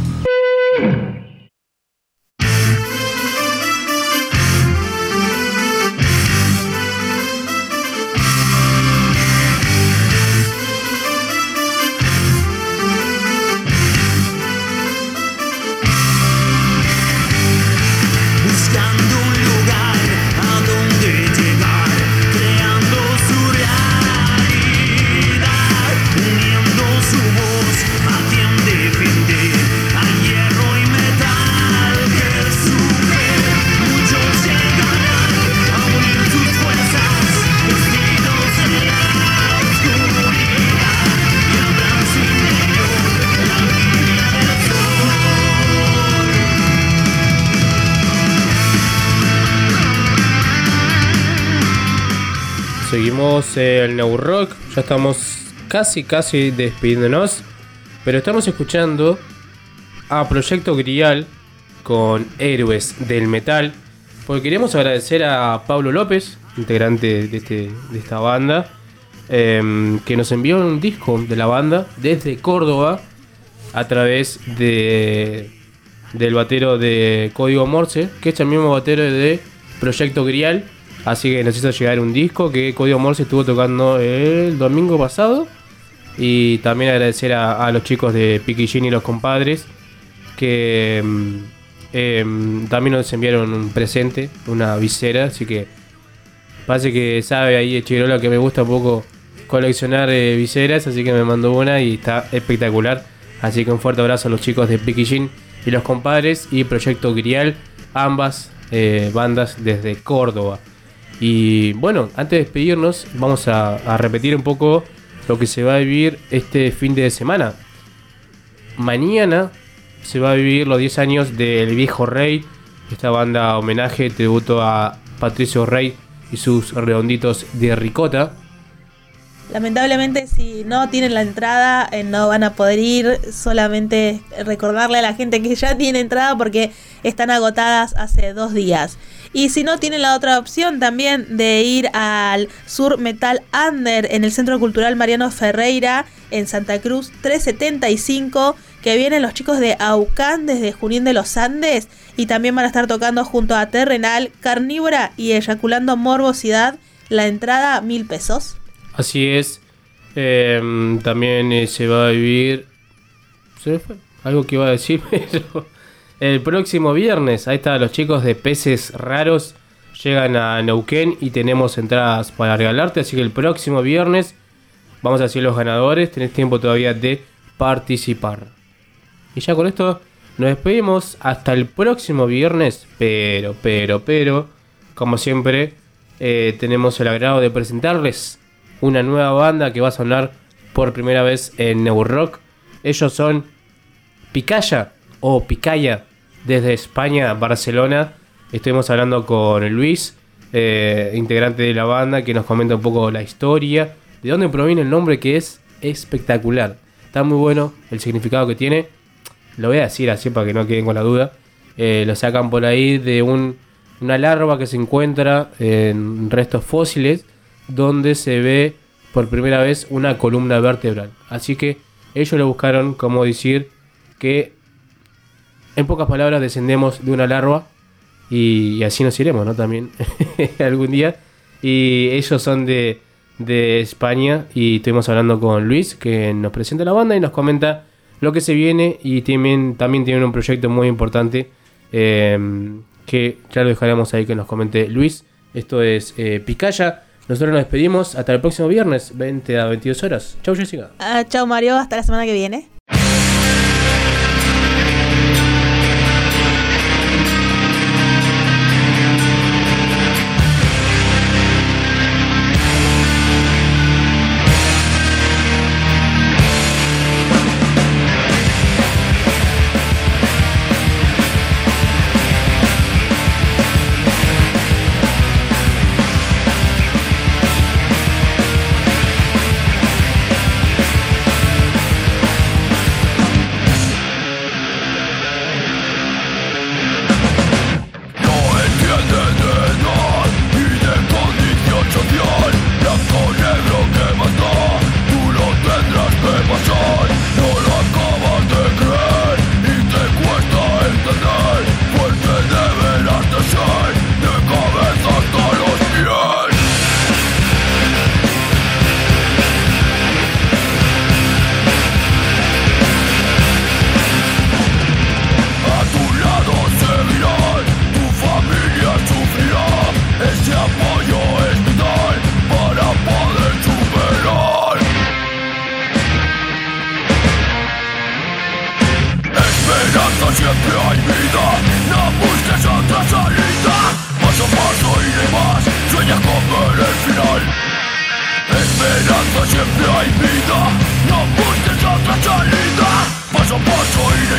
Seguimos el New Rock. Ya estamos casi, casi despidiéndonos. Pero estamos escuchando a Proyecto Grial con Héroes del Metal. Porque queríamos agradecer a Pablo López, integrante de, este, de esta banda, em, que nos envió un disco de la banda desde Córdoba a través de del batero de Código Morse, que es el mismo batero de Proyecto Grial. Así que nos hizo llegar un disco que Código Morse estuvo tocando el domingo pasado. Y también agradecer a, los chicos de Piquillín y los compadres que mm, em, también nos enviaron un presente, una visera. Así que parece que sabe ahí Chirola que me gusta un poco coleccionar eh, viseras. Así que me mandó una y está espectacular. Así que un fuerte abrazo a los chicos de Piquillín y los compadres y Proyecto Grial, ambas eh, bandas desde Córdoba. Y bueno, antes de despedirnos, vamos a, repetir un poco lo que se va a vivir este fin de semana. Mañana se va a vivir los 10 años del Viejo Rey, esta banda homenaje, tributo a Patricio Rey y sus redonditos de ricota. Lamentablemente si no tienen la entrada eh, no van a poder ir, solamente recordarle a la gente que ya tiene entrada porque están agotadas hace dos días. Y si no tienen la otra opción también de ir al Sur Metal Under en el Centro Cultural Mariano Ferreira en Santa Cruz 375, que vienen los chicos de Aucán desde Junín de los Andes y también van a estar tocando junto a Terrenal, Carnívora y Eyaculando Morbosidad, la entrada mil pesos. Así es. Em, también eh, se va a vivir. Se fue algo que iba a decir, pero. El próximo viernes, ahí está, los chicos de Peces Raros llegan a Neuquén y tenemos entradas para regalarte. Así que el próximo viernes vamos a decir los ganadores. Tenés tiempo todavía de participar. Y ya con esto nos despedimos hasta el próximo viernes. Pero, pero, pero, como siempre, eh, tenemos el agrado de presentarles una nueva banda que va a sonar por primera vez en New Rock. Ellos son Picaya o Picaya desde España, Barcelona. Estuvimos hablando con Luis, eh, integrante de la banda, que nos comenta un poco la historia, de dónde proviene el nombre que es espectacular. Está muy bueno el significado que tiene. Lo voy a decir así para que no queden con la duda. Eh, lo sacan por ahí de un, una larva que se encuentra en restos fósiles donde se ve por primera vez una columna vertebral. Así que ellos lo buscaron como decir que en pocas palabras descendemos de una larva y, así nos iremos, ¿no? También algún día. Y ellos son de, de España y estuvimos hablando con Luis que nos presenta la banda y nos comenta lo que se viene y también, también tienen un proyecto muy importante eh, que ya lo dejaremos ahí que nos comente Luis. Esto es eh, Picaya. Nosotros nos despedimos hasta el próximo viernes, 20 a 22 horas. Chau Jessica. Ah, chao Mario, hasta la semana que viene.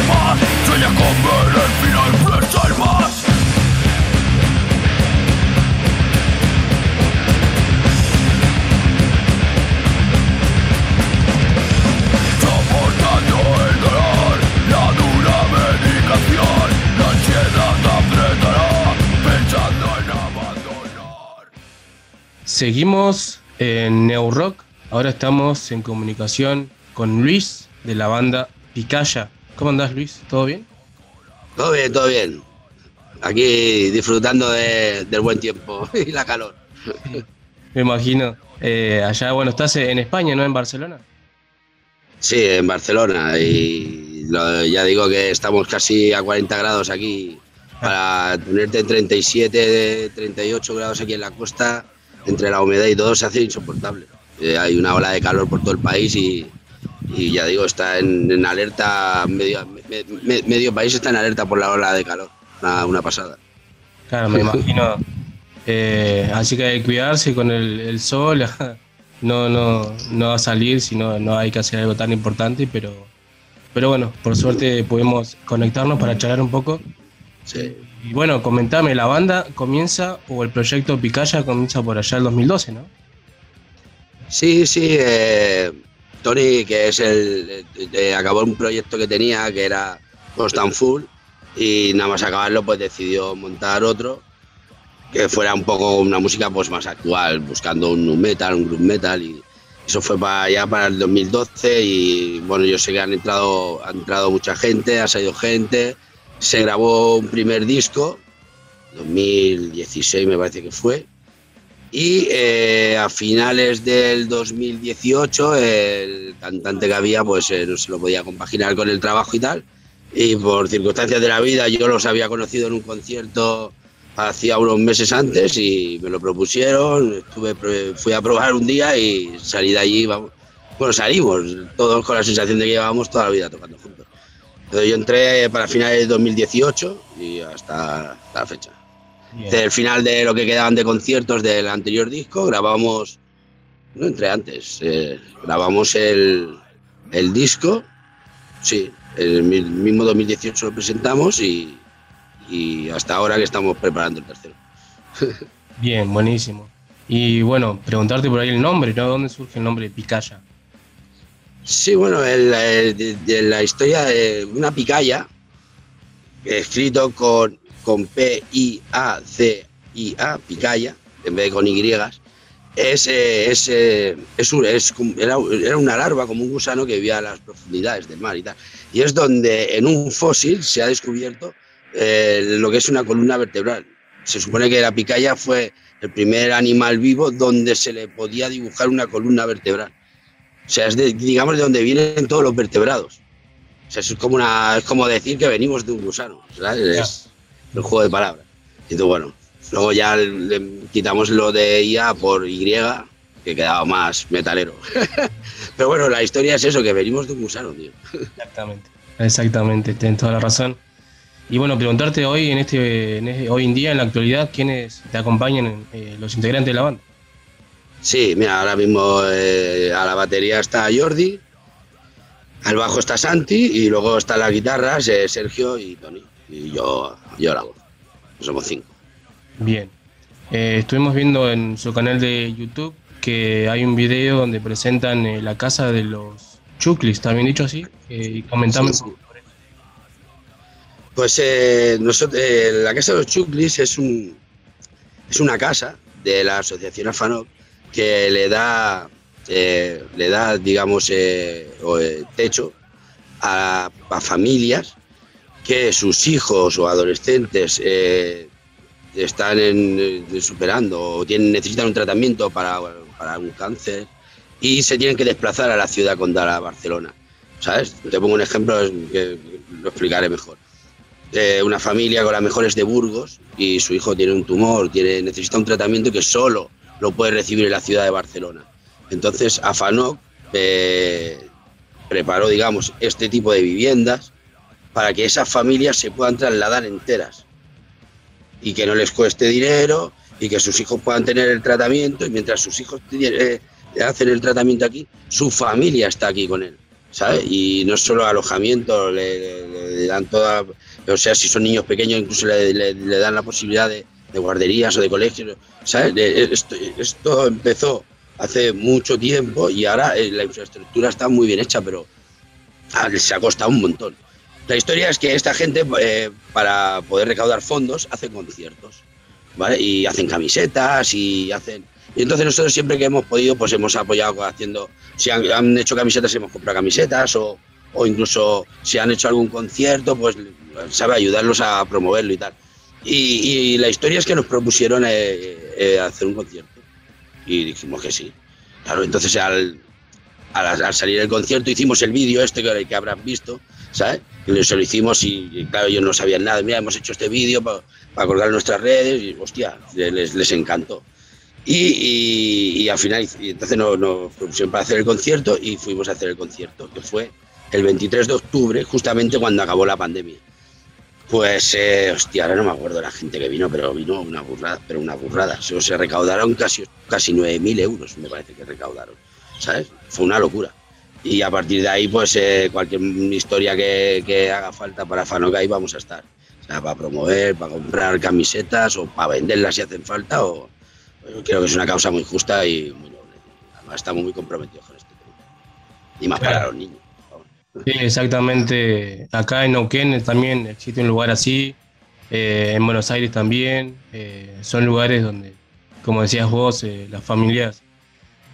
alma se le comer el final pues, tres almas soportando el dolor la dura medicación la ansiedad apretará pensando en abandonar. Seguimos en New Rock ahora estamos en comunicación con Luis de la banda Picaya. ¿Cómo andás, Luis? ¿Todo bien? Todo bien, todo bien. Aquí disfrutando de- del buen tiempo y la calor. Me imagino. Eh, allá, bueno, estás en España, ¿no? En Barcelona. Sí, en Barcelona. Y lo- ya digo que estamos casi a 40 grados aquí. Para tenerte en 37, 38 grados aquí en la costa, entre la humedad y todo, se hace insoportable. Eh, hay una ola de calor por todo el país y, y ya digo, está en, en alerta, medio, me- me- medio país está en alerta por la ola de calor. Una, una pasada. Claro, me imagino. Eh, así que hay que cuidarse con el, el sol. No, no, no va a salir si no, no hay que hacer algo tan importante, pero, pero bueno, por suerte pudimos conectarnos para charlar un poco. Sí. Y bueno, comentame, ¿la banda comienza o el proyecto Picaya comienza por allá el 2012, no? Sí, sí, eh, Tony, que es el. eh, acabó un proyecto que tenía que era Post and Full y nada más acabarlo, pues decidió montar otro que fuera un poco una música pues más actual, buscando un nu metal, un groove metal y eso fue para allá para el 2012 y bueno, yo sé que han entrado, entrado mucha gente, ha salido gente, se grabó un primer disco, 2016 me parece que fue, y eh, a finales del 2018 el cantante que había pues eh, no se lo podía compaginar con el trabajo y tal. Y por circunstancias de la vida yo los había conocido en un concierto hacía unos meses antes y me lo propusieron. Pro- fui a probar un día y salí de allí. Vamos, bueno, salimos todos con la sensación de que llevábamos toda la vida tocando juntos. Entonces yo entré para finales de 2018 y hasta la fecha. Desde el final de lo que quedaban de conciertos del anterior disco, grabamos, no entré antes, eh, grabamos el, el disco, sí, el mi- mismo 2018 lo presentamos y, y hasta ahora que estamos preparando el tercero. Bien, buenísimo. Y bueno, preguntarte por ahí el nombre, ¿no? ¿Dónde surge el nombre de Picaya? Sí, bueno, el- el- de, de la historia de una picaya, escrito con, con P-I-A-C-I-A, picaya, en vez de con Y, es, eh, es, eh, es un- es era, era una larva, como un gusano que vivía a las profundidades del mar y tal. Y es donde en un fósil se ha descubierto eh, lo que es una columna vertebral. Se supone que la picaya fue el primer animal vivo donde se le podía dibujar una columna vertebral. O sea, es de, digamos de donde vienen todos los vertebrados. O sea, es como, una, es como decir que venimos de un gusano. ¿sabes? El juego de palabras. Y entonces, bueno, luego ya le quitamos lo de IA por Y, que quedaba más metalero. Pero bueno, la historia es eso, que venimos de un gusano, tío. Exactamente. Exactamente, tienes toda la razón. Y bueno, preguntarte hoy en este, en este- hoy en día, en la actualidad, quiénes te acompañan, eh, los integrantes de la banda. Sí, mira, ahora mismo eh, a la batería está Jordi, al bajo está Santi y luego está la guitarra, eh, Sergio y Tony. Y yo, yo la voz. Somos cinco. Bien. Eh, estuvimos viendo en su canal de YouTube que hay un video donde presentan eh, la casa de los Chuclis, ¿está bien dicho así? Eh, y comentame Sí. Pues eh, nosotros, eh, la Casa de los Chuclis es, un, es una casa de la Asociación Afanoc que le da, le da digamos, o, eh, techo a, a familias que sus hijos o adolescentes eh, están eh, superando o tienen, necesitan un tratamiento para, para un cáncer y se tienen que desplazar a la ciudad condal, a Barcelona. ¿Sabes? Te pongo un ejemplo que lo explicaré mejor eh, una familia con las mejores de Burgos y su hijo tiene un tumor, tiene, necesita un tratamiento que solo lo puede recibir en la ciudad de Barcelona. Entonces, Afanoc preparó, digamos, este tipo de viviendas para que esas familias se puedan trasladar enteras y que no les cueste dinero y que sus hijos puedan tener el tratamiento y mientras sus hijos eh, hacen el tratamiento aquí, su familia está aquí con él. ¿sabes? Y no solo alojamiento, le, dan toda, o sea, si son niños pequeños incluso le, dan la posibilidad de, de guarderías o de colegios, ¿sabes? Eh, Esto, esto empezó hace mucho tiempo y ahora eh, la infraestructura está muy bien hecha, pero ah, se ha costado un montón. La historia es que esta gente, eh, para poder recaudar fondos, hace conciertos, ¿vale? Y hacen camisetas y hacen... Y entonces nosotros siempre que hemos podido, pues hemos apoyado haciendo, si han, han hecho camisetas, hemos comprado camisetas o, o incluso si han hecho algún concierto, pues sabe ayudarlos a promoverlo y tal. Y, y la historia es que nos propusieron eh, eh, hacer un concierto y dijimos que sí. Claro, entonces al, al, al salir el concierto hicimos el vídeo este que, que habrán visto, ¿sabes? Y se lo hicimos y, y, claro, ellos no sabían nada. Mira, hemos hecho este vídeo para colgar en nuestras redes y hostia, les, les encantó. Y, y, y al final, y entonces nos propusieron para hacer el concierto y fuimos a hacer el concierto, que fue el 23 de octubre, justamente cuando acabó la pandemia. Pues, eh, hostia, ahora no me acuerdo la gente que vino, pero vino una burrada, pero una burrada. Se, se recaudaron casi, casi 9.000 euros, me parece que recaudaron, ¿sabes? Fue una locura. Y a partir de ahí, pues eh, cualquier historia que, que, haga falta para Fanokai vamos a estar. O sea, para promover, para comprar camisetas o para venderlas si hacen falta. O, pues, creo que es una causa muy justa y muy noble. Además, estamos muy comprometidos con este tema. Y más claro. para los niños. Sí, exactamente. Acá en Neuquén también existe un lugar así, eh, en Buenos Aires también. Eh, son lugares donde, como decías vos, eh, las familias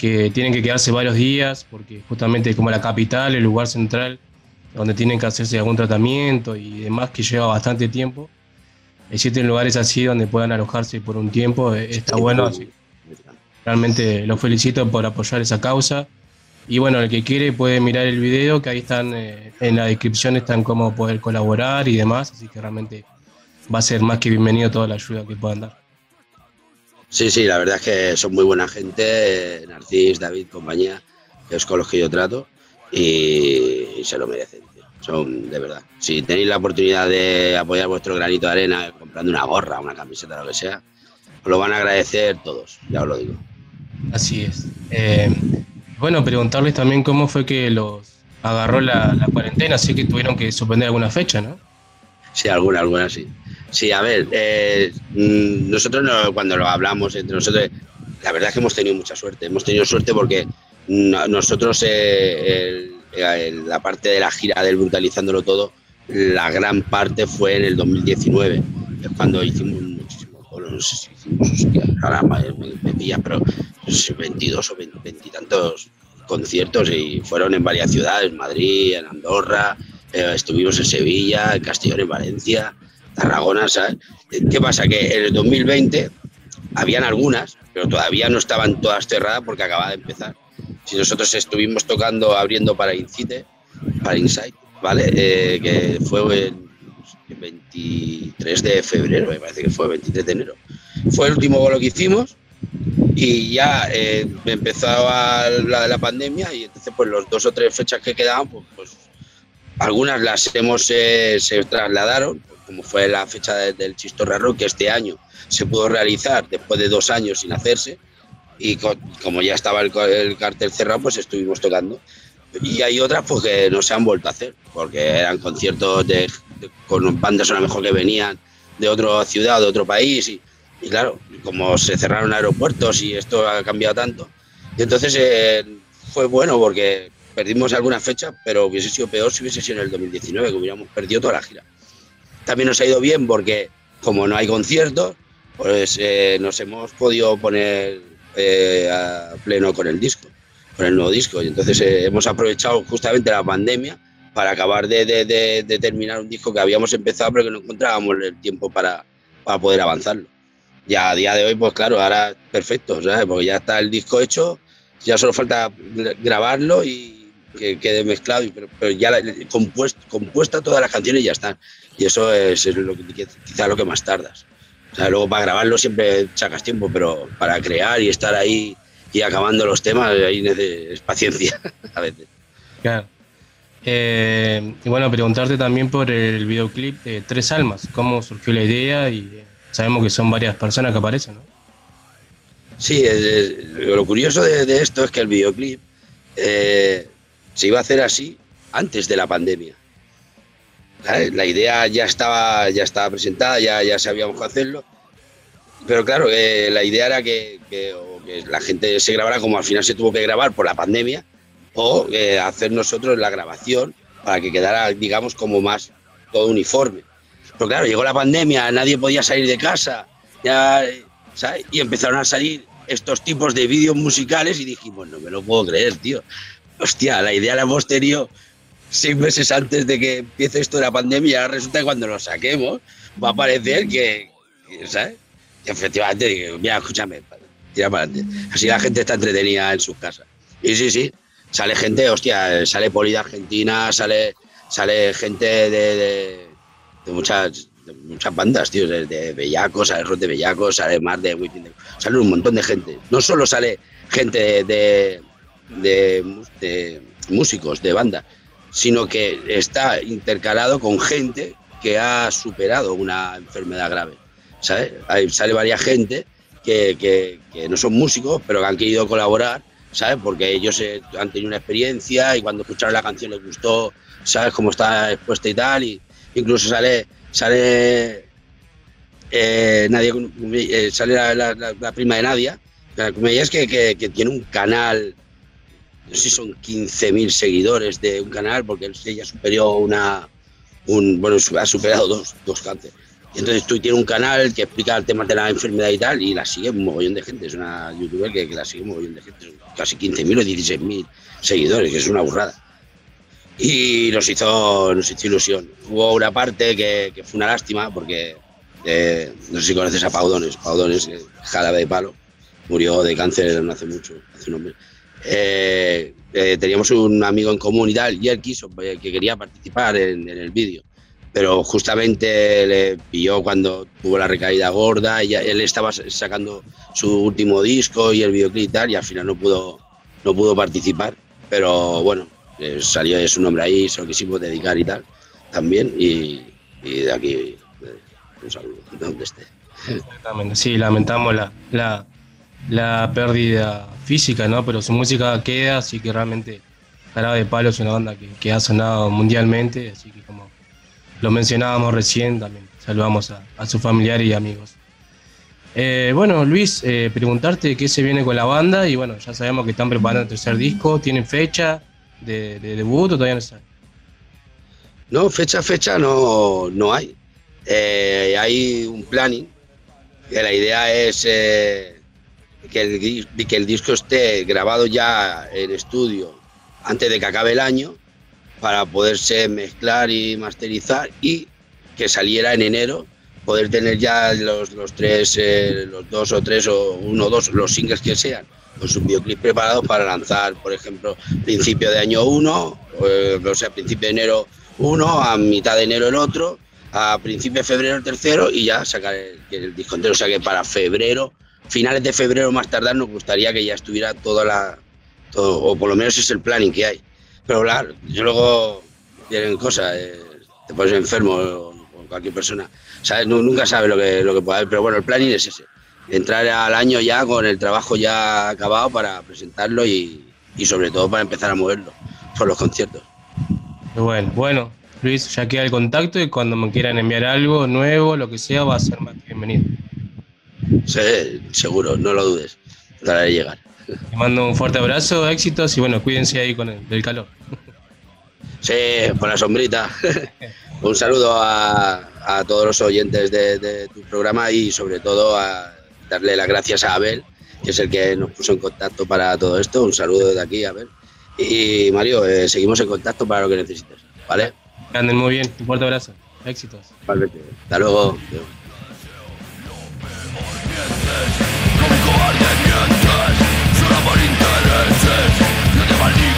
que tienen que quedarse varios días, porque justamente como la capital, el lugar central, donde tienen que hacerse algún tratamiento y demás que lleva bastante tiempo, existen lugares así donde puedan alojarse por un tiempo, está bueno. Así. Realmente los felicito por apoyar esa causa. Y bueno, el que quiere puede mirar el video, que ahí están, eh, en la descripción están cómo poder colaborar y demás, así que realmente va a ser más que bienvenido toda la ayuda que puedan dar. Sí, sí, la verdad es que son muy buena gente, eh, Narcis, David, compañía, que es con los que yo trato, y, y se lo merecen, tío. son de verdad. Si tenéis la oportunidad de apoyar vuestro granito de arena comprando una gorra, una camiseta, lo que sea, os lo van a agradecer todos, ya os lo digo. Así es. Eh, bueno, preguntarles también cómo fue que los agarró la, la, cuarentena, así que tuvieron que suspender alguna fecha, ¿no? Sí, alguna, alguna sí. Sí, a ver, eh, nosotros no, cuando lo hablamos entre nosotros, la verdad es que hemos tenido mucha suerte. Hemos tenido suerte porque nosotros, eh, la parte de la gira del Brutalizándolo Todo, la gran parte fue en el 2019, es cuando hicimos muchísimo, no sé si hicimos, hostia, ahora me, me pero 22 o 20, 20 y tantos conciertos y fueron en varias ciudades, Madrid, en Andorra, eh, estuvimos en Sevilla, en Castellón, en Valencia, Tarragona, ¿sabes? ¿Qué pasa? Que en el 2020 habían algunas, pero todavía no estaban todas cerradas porque acababa de empezar. Si nosotros estuvimos tocando, abriendo para Incite, para Insight, ¿vale? Eh, que fue el 23 de febrero, me parece que fue el 23 de enero. Fue el último bolo que hicimos y ya eh, empezaba la, la pandemia y entonces pues los dos o tres fechas que quedaban pues, pues algunas las hemos eh, se trasladaron como fue la fecha de, del Chistorra que este año se pudo realizar después de dos años sin hacerse y como ya estaba el, el, cartel cerrado pues estuvimos tocando y hay otras pues que no se han vuelto a hacer porque eran conciertos de, de, con bandas a lo mejor que venían de otra ciudad de otro país y y claro, como se cerraron aeropuertos y esto ha cambiado tanto, y entonces eh, fue bueno porque perdimos algunas fechas, pero hubiese sido peor si hubiese sido en el 2019, que hubiéramos perdido toda la gira. También nos ha ido bien porque como no hay conciertos, pues eh, nos hemos podido poner eh, a pleno con el disco, con el nuevo disco. Y entonces eh, hemos aprovechado justamente la pandemia para acabar de, de, de, terminar un disco que habíamos empezado, pero que no encontrábamos el tiempo para, para poder avanzarlo ya a día de hoy, pues claro, ahora perfecto, ¿sabes? Porque ya está el disco hecho, ya solo falta grabarlo y que quede mezclado, pero, pero ya la, compuesto, compuesta todas las canciones ya están. Y eso es, es lo que, quizá lo que más tardas. O sea, luego para grabarlo siempre sacas tiempo, pero para crear y estar ahí y acabando los temas, ahí es paciencia a veces. Claro. Eh, y bueno, preguntarte también por el videoclip de Tres Almas, cómo surgió la idea y sabemos que son varias personas que aparecen, ¿no? Sí, es, es, lo curioso de, de, esto es que el videoclip eh, se iba a hacer así antes de la pandemia. La idea ya estaba, ya estaba presentada, ya, ya sabíamos cómo hacerlo, pero claro, eh, la idea era que, que, que, la gente se grabara como al final se tuvo que grabar por la pandemia, o eh, hacer nosotros la grabación para que quedara, digamos, como más todo uniforme. Pero claro, llegó la pandemia, nadie podía salir de casa, ya, ¿sabes? Y empezaron a salir estos tipos de vídeos musicales y dijimos, no me lo puedo creer, tío. Hostia, la idea la hemos tenido seis meses antes de que empiece esto de la pandemia. Ahora resulta que cuando lo saquemos va a parecer que, ¿sabes? Que efectivamente, mira, escúchame, tira para adelante. Así la gente está entretenida en sus casas. Y sí, sí, sale gente, hostia, sale Poli de Argentina, sale, sale gente de, muchas muchas bandas, tío, de, Bellacos, sale Rod de Bellacos, sale más de Wicked, sale un montón de gente. No solo sale gente de, de, músicos, de banda, sino que está intercalado con gente que ha superado una enfermedad grave. ¿sabes? Sale varias gente que, que- que no son músicos, pero que han querido colaborar, ¿sabes? Porque ellos eh, han tenido una experiencia y cuando escucharon la canción les gustó, ¿sabes? Cómo está expuesta y tal. Y incluso sale, sale eh, Nadia, eh, sale la, prima de Nadia, que- que tiene un canal, no sé si son 15.000 seguidores de un canal, porque ella superó una, un, bueno, ha superado dos, dos cánceres. Entonces tú tienes un canal que explica el tema de la enfermedad y tal, y la sigue un mogollón de gente. Es una youtuber que, que la sigue un mogollón de gente. Casi 15.000 o 16.000 seguidores, que es una burrada. Y nos hizo, nos hizo ilusión. Hubo una parte que, que fue una lástima, porque eh, no sé si conoces a Paudones. Paudones, eh, jarabe de palo, murió de cáncer hace mucho, hace un mes. Eh, eh, teníamos un amigo en común y tal, y él quiso, eh, que quería participar en, en el vídeo. Pero justamente le pilló cuando tuvo la recaída gorda y él estaba sacando su último disco y el videoclip y tal y al final no pudo no pudo participar. Pero bueno eh, salió su nombre ahí se lo quisimos dedicar y tal también y, y de aquí eh, un saludo de donde esté. Exactamente, sí, lamentamos la, la, la pérdida física, ¿no? Pero su música queda, así que realmente Jarabe de Palo es una banda que, que ha sonado mundialmente, así que como lo mencionábamos recién, también saludamos a, a sus familiares y amigos. Eh, bueno, Luis, eh, preguntarte qué se viene con la banda y bueno, ya sabemos que están preparando el tercer disco, ¿tienen fecha de, de debut o todavía no saben? No, fecha, fecha no, no hay. Eh, hay un planning, la idea es que, el, que el disco esté grabado ya en estudio antes de que acabe el año para poderse mezclar y masterizar y que saliera en enero, poder tener ya los, los tres, eh, los dos o tres o uno o dos, los singles que sean, con sus videoclips preparados para lanzar, por ejemplo, principio de año uno, eh, o sea, principio de enero uno, a mitad de enero el otro, a principio de febrero el tercero y ya sacar el, el disco entero. O sea que para febrero, finales de febrero más tardar, nos gustaría que ya estuviera toda la. O por lo menos es el planning que hay. Pero claro, yo luego vienen cosas, eh, te pones enfermo o, cualquier persona, ¿sabes? Nu- Nunca sabes lo que, lo que puede haber, pero bueno, el planning es ese. Entrar al año ya con el trabajo ya acabado para presentarlo y, y sobre todo para empezar a moverlo por los conciertos. Bueno, bueno, Luis, ya queda el contacto y cuando me quieran enviar algo nuevo, lo que sea, va a ser más bienvenido. Sí, seguro, no lo dudes. Trataré de llegar. Te mando un fuerte abrazo, éxitos y bueno, cuídense ahí con el del calor. Sí, por la sombrita. Un saludo a, a todos los oyentes de, de tu programa y sobre todo a darle las gracias a Abel, que es el que nos puso en contacto para todo esto. Un saludo desde aquí, Abel. Y Mario, eh, seguimos en contacto para lo que necesites, ¿vale? Que anden muy bien, un fuerte abrazo, éxitos. Hasta luego. Solo por intereses Yo te maldigo y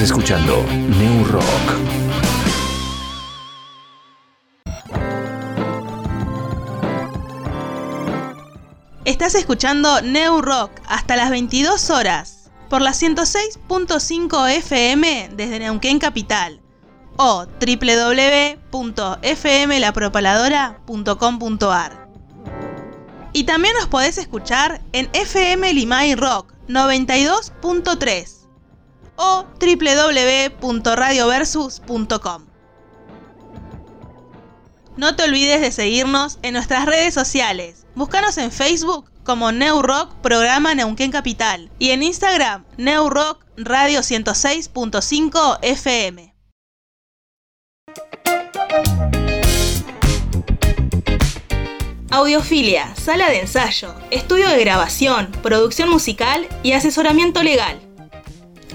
Estás escuchando New Rock. Estás escuchando New Rock hasta las 22 horas por la 106.5 FM desde Neuquén Capital o www.fmlapropaladora.com.ar. Y también nos podés escuchar en FM Limay Rock 92.3 o www.radioversus.com. No te olvides de seguirnos en nuestras redes sociales. Búscanos en Facebook como New Rock Programa Neuquén Capital y en Instagram New Rock Radio 106.5 FM. Audiofilia, sala de ensayo, estudio de grabación, producción musical y asesoramiento legal.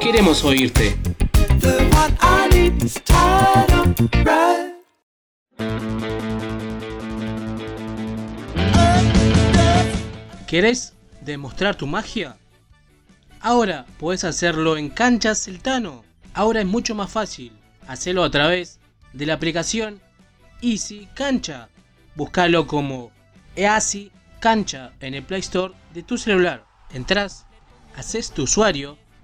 Queremos oírte. ¿Querés demostrar tu magia? Ahora puedes hacerlo en Canchas Celtano. Ahora es mucho más fácil. Hacelo a través de la aplicación Easy Cancha. Búscalo como Easy Cancha en el Play Store de tu celular. Entrás, haces tu usuario,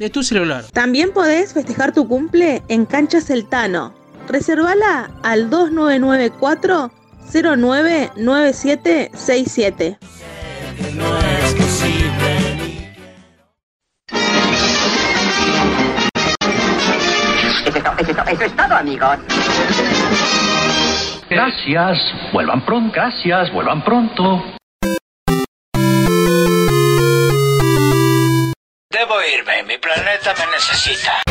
de tu celular. También podés festejar tu cumple en Cancha Celtano. Reservala al 2994 099767. Eso es, es to- eso es todo, amigos. Gracias, vuelvan pronto, gracias, vuelvan pronto. Debo irme, mi planeta me necesita.